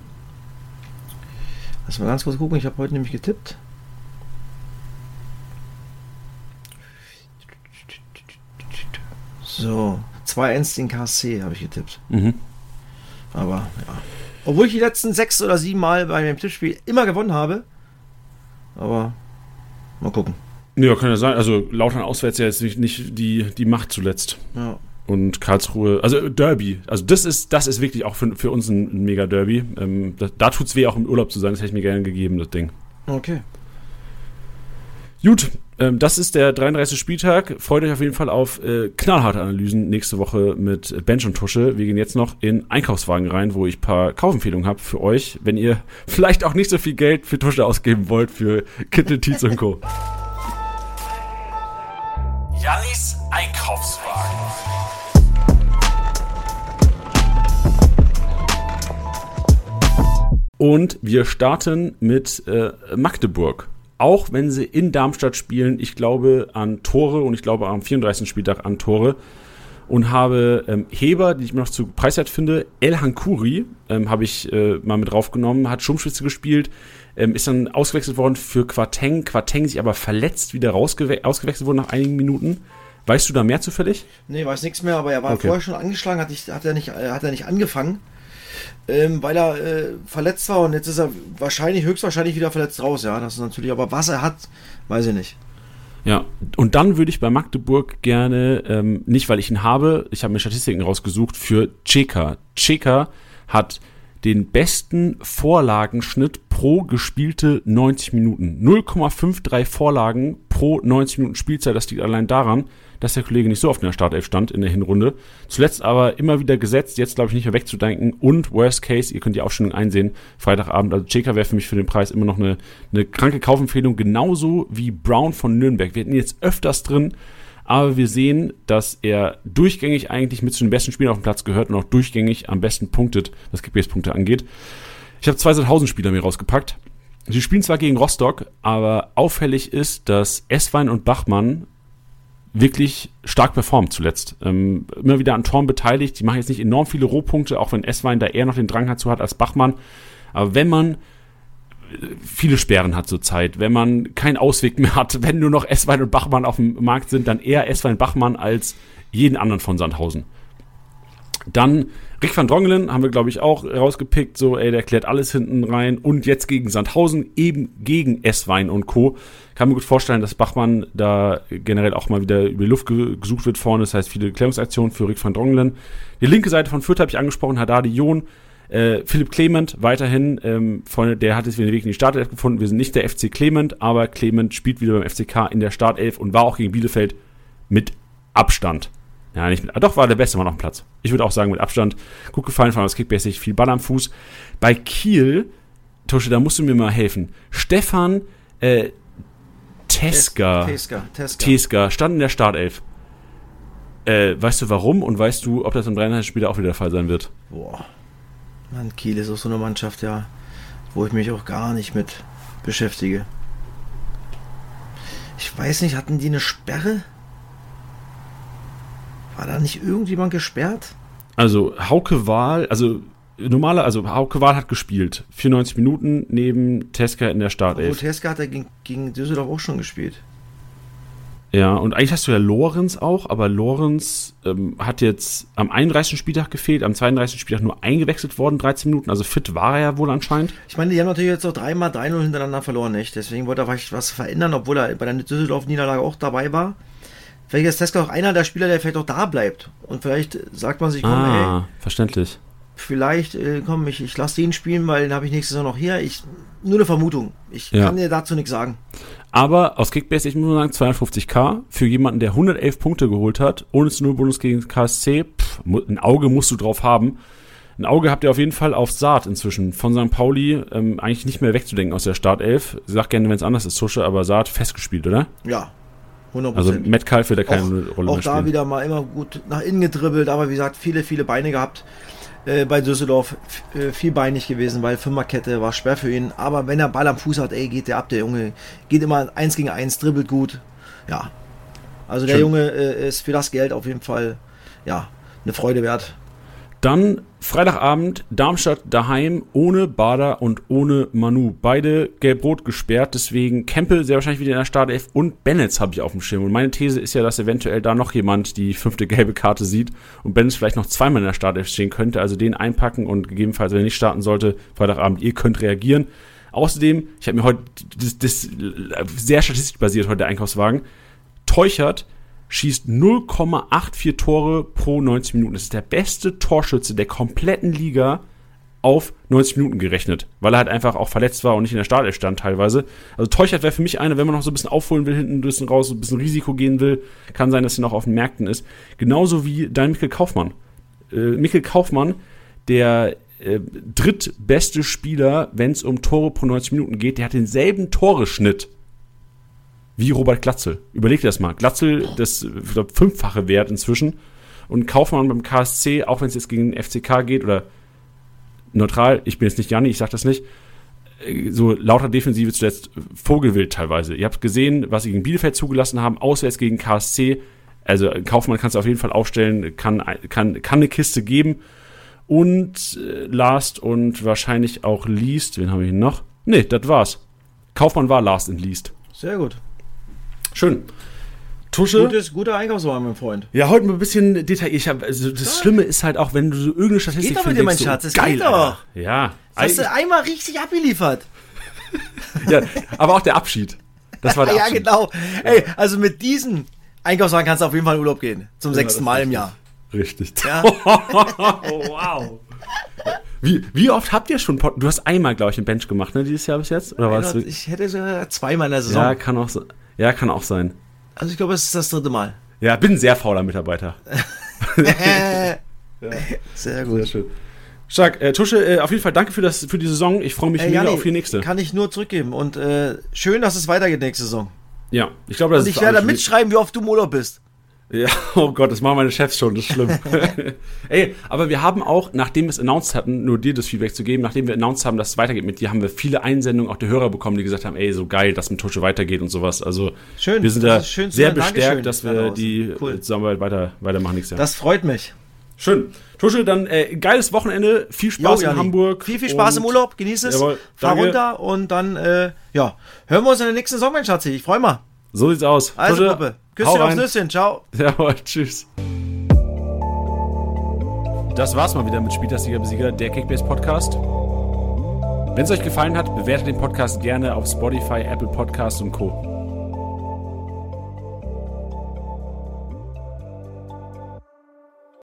Lass mal ganz kurz gucken, ich habe heute nämlich getippt. So, 2-1 den KSC habe ich getippt. Mhm. Aber ja. Obwohl ich die letzten sechs oder sieben Mal bei meinem Tippspiel immer gewonnen habe. Aber mal gucken. Ja, kann ja sein. Also Lautern auswärts ja jetzt nicht, nicht die, die Macht zuletzt. Ja. Und Karlsruhe, also Derby. Also das ist, das ist wirklich auch für, für uns ein, ein mega Derby. Ähm, da da tut es weh, auch im Urlaub zu sein. Das hätte ich mir gerne gegeben, das Ding. Okay. Gut, ähm, das ist der 33. Spieltag. Freut euch auf jeden Fall auf äh, knallharte Analysen nächste Woche mit Bench und Tusche. Wir gehen jetzt noch in Einkaufswagen rein, wo ich ein paar Kaufempfehlungen habe für euch, wenn ihr vielleicht auch nicht so viel Geld für Tusche ausgeben wollt, für Kittel, Tietz und Co. Jannis Einkaufswagen. Und wir starten mit äh, Magdeburg. Auch wenn sie in Darmstadt spielen, ich glaube an Tore und ich glaube am 34. Spieltag an Tore. Und habe ähm, Heber, die ich mir noch zu preiswert finde, El Hankuri ähm, habe ich äh, mal mit draufgenommen, hat Schirmspitze gespielt, ähm, ist dann ausgewechselt worden für Quateng. Quateng sich aber verletzt wieder ausgewechselt worden nach einigen Minuten. Weißt du da mehr zufällig? Nee, weiß nichts mehr, aber er war Okay. vorher schon angeschlagen, hat, nicht, hat, er, nicht, äh, hat er nicht angefangen, ähm, weil er äh, verletzt war und jetzt ist er wahrscheinlich, höchstwahrscheinlich wieder verletzt raus, ja. Das ist natürlich, aber was er hat, weiß ich nicht. Ja, und dann würde ich bei Magdeburg gerne, ähm, nicht weil ich ihn habe, ich habe mir Statistiken rausgesucht, für Cheka. Cheka hat den besten Vorlagenschnitt pro gespielte 90 Minuten. 0,53 Vorlagen pro 90 Minuten Spielzeit. Das liegt allein daran, dass der Kollege nicht so oft in der Startelf stand in der Hinrunde. Zuletzt aber immer wieder gesetzt, jetzt glaube ich nicht mehr wegzudenken. Und Worst Case, ihr könnt die Aufstellung einsehen, Freitagabend. Also Cheka wäre für mich für den Preis immer noch eine, eine kranke Kaufempfehlung, genauso wie Brown von Nürnberg. Wir hatten ihn jetzt öfters drin, aber wir sehen, dass er durchgängig eigentlich mit zu den besten Spielern auf dem Platz gehört und auch durchgängig am besten punktet, was Kickbase-Punkte angeht. Ich habe zwei Sandhausen-Spieler mir rausgepackt. Sie spielen zwar gegen Rostock, aber auffällig ist, dass Esswein und Bachmann wirklich stark performt zuletzt. Ähm, immer wieder an Toren beteiligt. Die machen jetzt nicht enorm viele Rohpunkte, auch wenn Esswein da eher noch den Drang dazu hat als Bachmann. Aber wenn man äh, viele Sperren hat zurzeit, wenn man keinen Ausweg mehr hat, wenn nur noch Esswein und Bachmann auf dem Markt sind, dann eher Esswein Bachmann als jeden anderen von Sandhausen. Dann Rick van Drongelen haben wir, glaube ich, auch rausgepickt. So, ey, der klärt alles hinten rein. Und jetzt gegen Sandhausen, eben gegen Esswein und Co. Kann mir gut vorstellen, dass Bachmann da generell auch mal wieder über die Luft ge gesucht wird vorne. Das heißt, viele Klärungsaktionen für Rick van Drongelen. Die linke Seite von Fürth habe ich angesprochen, Haddadi John. Äh, Philipp Clement weiterhin, ähm, von, der hat jetzt wieder den Weg in die Startelf gefunden. Wir sind nicht der FC Clement, aber Clement spielt wieder beim FCK in der Startelf und war auch gegen Bielefeld mit Abstand. Ja, nicht mit, ah, doch war der beste Mann auf dem Platz. Ich würde auch sagen mit Abstand. Gut gefallen, vor allem das Kickbase viel Ball am Fuß. Bei Kiel, Tusche, da musst du mir mal helfen. Stefan äh, Teska, Teska, Teska. Teska stand in der Startelf. Äh, weißt du warum und weißt du, ob das im 33. Spieler auch wieder der Fall sein wird? Boah. Mann, Kiel ist auch so eine Mannschaft, ja, wo ich mich auch gar nicht mit beschäftige. Ich weiß nicht, hatten die eine Sperre? War da nicht irgendjemand gesperrt? Also Hauke Wahl, also normaler, also Hauke Wahl hat gespielt. 94 Minuten neben Teska in der Startelf. Teska hat ja gegen, gegen Düsseldorf auch schon gespielt. Ja, und eigentlich hast du ja Lorenz auch, aber Lorenz ähm, hat jetzt am 31. Spieltag gefehlt, am 32. Spieltag nur eingewechselt worden, 13 Minuten, also fit war er ja wohl anscheinend. Ich meine, die haben natürlich jetzt auch dreimal 3-0 hintereinander verloren, nicht? Deswegen wollte er vielleicht was verändern, obwohl er bei der Düsseldorf-Niederlage auch dabei war. Vielleicht ist Teska auch einer der Spieler, der vielleicht auch da bleibt. Und vielleicht sagt man sich, komm, ah, ey, verständlich. Vielleicht, äh, komm, ich, ich lasse den spielen, weil den habe ich nächstes Jahr noch hier. Ich, nur eine Vermutung. Ich Ja. kann dir dazu nichts sagen. Aber aus Kickbase, ich muss nur sagen, 250k für jemanden, der 111 Punkte geholt hat, ohne zu null Bonus gegen KSC, pff, ein Auge musst du drauf haben. Ein Auge habt ihr auf jeden Fall auf Saat inzwischen. Von St. Pauli ähm, eigentlich nicht mehr wegzudenken aus der Startelf. Sag gerne, wenn es anders ist, Tusche, aber Saat festgespielt, oder? Ja, 100%. Also Metcalf wird da keine auch, Rolle auch mehr da spielen. wieder mal immer gut nach innen gedribbelt, aber wie gesagt, viele, viele Beine gehabt. Äh, bei Düsseldorf äh, vielbeinig gewesen, weil Fünferkette war schwer für ihn. Aber wenn er Ball am Fuß hat, ey, geht der ab, der Junge. Geht immer eins gegen eins, dribbelt gut. Ja. Also der Schön. Junge äh, ist für das Geld auf jeden Fall, ja, eine Freude wert. Dann Freitagabend Darmstadt daheim ohne Bader und ohne Manu. Beide gelb-rot gesperrt, deswegen Kempel sehr wahrscheinlich wieder in der Startelf und Bennetz habe ich auf dem Schirm. Und meine These ist ja, dass eventuell da noch jemand die fünfte gelbe Karte sieht und Bennetz vielleicht noch zweimal in der Startelf stehen könnte. Also den einpacken und gegebenenfalls, wenn er nicht starten sollte, Freitagabend, ihr könnt reagieren. Außerdem, ich habe mir heute das, das sehr statistisch basiert heute der Einkaufswagen. Teuchert schießt 0,84 Tore pro 90 Minuten. Das ist der beste Torschütze der kompletten Liga auf 90 Minuten gerechnet, weil er halt einfach auch verletzt war und nicht in der Startelf stand teilweise. Also Teuchert wäre für mich eine, wenn man noch so ein bisschen aufholen will, hinten ein bisschen raus, so ein bisschen Risiko gehen will, kann sein, dass er noch auf den Märkten ist. Genauso wie dein Mikkel Kaufmann. Äh, Mikkel Kaufmann, der äh, drittbeste Spieler, wenn es um Tore pro 90 Minuten geht, der hat denselben Toreschnitt wie Robert Glatzel. Überleg dir das mal. Glatzel, das glaub, fünffache Wert inzwischen. Und Kaufmann beim KSC, auch wenn es jetzt gegen den FCK geht, oder neutral, ich bin jetzt nicht Janni, ich sag das nicht, äh, so lauter Defensive zuletzt Vogelwild teilweise. Ihr habt gesehen, was sie gegen Bielefeld zugelassen haben, auswärts gegen KSC. Also Kaufmann kannst du auf jeden Fall aufstellen, kann, kann, kann eine Kiste geben. Und äh, last und wahrscheinlich auch least, wen haben wir hier noch? Nee, das war's. Kaufmann war last and least. Sehr gut. Schön. Tusche. Gutes, guter Einkaufswagen, mein Freund. Ja, heute mal ein bisschen detailliert. Ich hab, also das Schlimme ist halt auch, wenn du so irgendeine Statistik geht doch mit dir, mein so, Schatz, das geil, geht doch. Alter. Ja. Hast du einmal richtig abgeliefert? ja. Aber auch der Abschied. Das war der ja, Abschied. genau. Ey, also mit diesen Einkaufswagen kannst du auf jeden Fall in Urlaub gehen. Zum sechsten das Mal im Jahr. Richtig. Ja. wow. Wie, wie oft habt ihr schon Pod Du hast einmal, glaube ich, einen Bench gemacht, ne, dieses Jahr bis jetzt? Oder war es Ich hätte sogar zweimal in der Saison. Ja, kann auch, so, ja, kann auch sein. Also ich glaube, es ist das dritte Mal. Ja, bin ein sehr fauler Mitarbeiter. Sehr gut. schön. Stark. Äh, Tusche, äh, auf jeden Fall danke für, das, für die Saison. Ich freue mich Ey, mega Janni, auf die nächste. Kann ich nur zurückgeben. Und äh, schön, dass es weitergeht nächste Saison. Ja, ich glaube, das Und ist ich werde mitschreiben, wie oft du im Urlaub bist. Ja, oh Gott, das machen meine Chefs schon, das ist schlimm. Ey, aber wir haben auch, nachdem wir es announced hatten, nur dir das Feedback zu geben, nachdem wir announced haben, dass es weitergeht mit dir, haben wir viele Einsendungen auch der Hörer bekommen, die gesagt haben, ey, so geil, dass mit Tusche weitergeht und sowas. Also Schön, wir sind da sehr hören. Dankeschön bestärkt, dass da wir die Cool. Zusammenarbeit weiter, weitermachen nächstes Jahr. Das freut mich. Schön. Tusche, dann äh, geiles Wochenende, viel Spaß Jo, in. Hamburg. Viel, viel Spaß im Urlaub. Genieß es. Jawohl, Fahr runter und dann, äh, ja, hören wir uns in der nächsten Saison, mein Schatzi. Ich freue mich. So sieht's aus. Also, Tusche, Gruppe. Küsschen aufs. Nüsschen. Ciao. Jawohl, tschüss. Das war's mal wieder mit Spieltagsliga Besieger, der Kickbase Podcast. Wenn es euch gefallen hat, bewertet den Podcast gerne auf Spotify, Apple Podcasts und Co.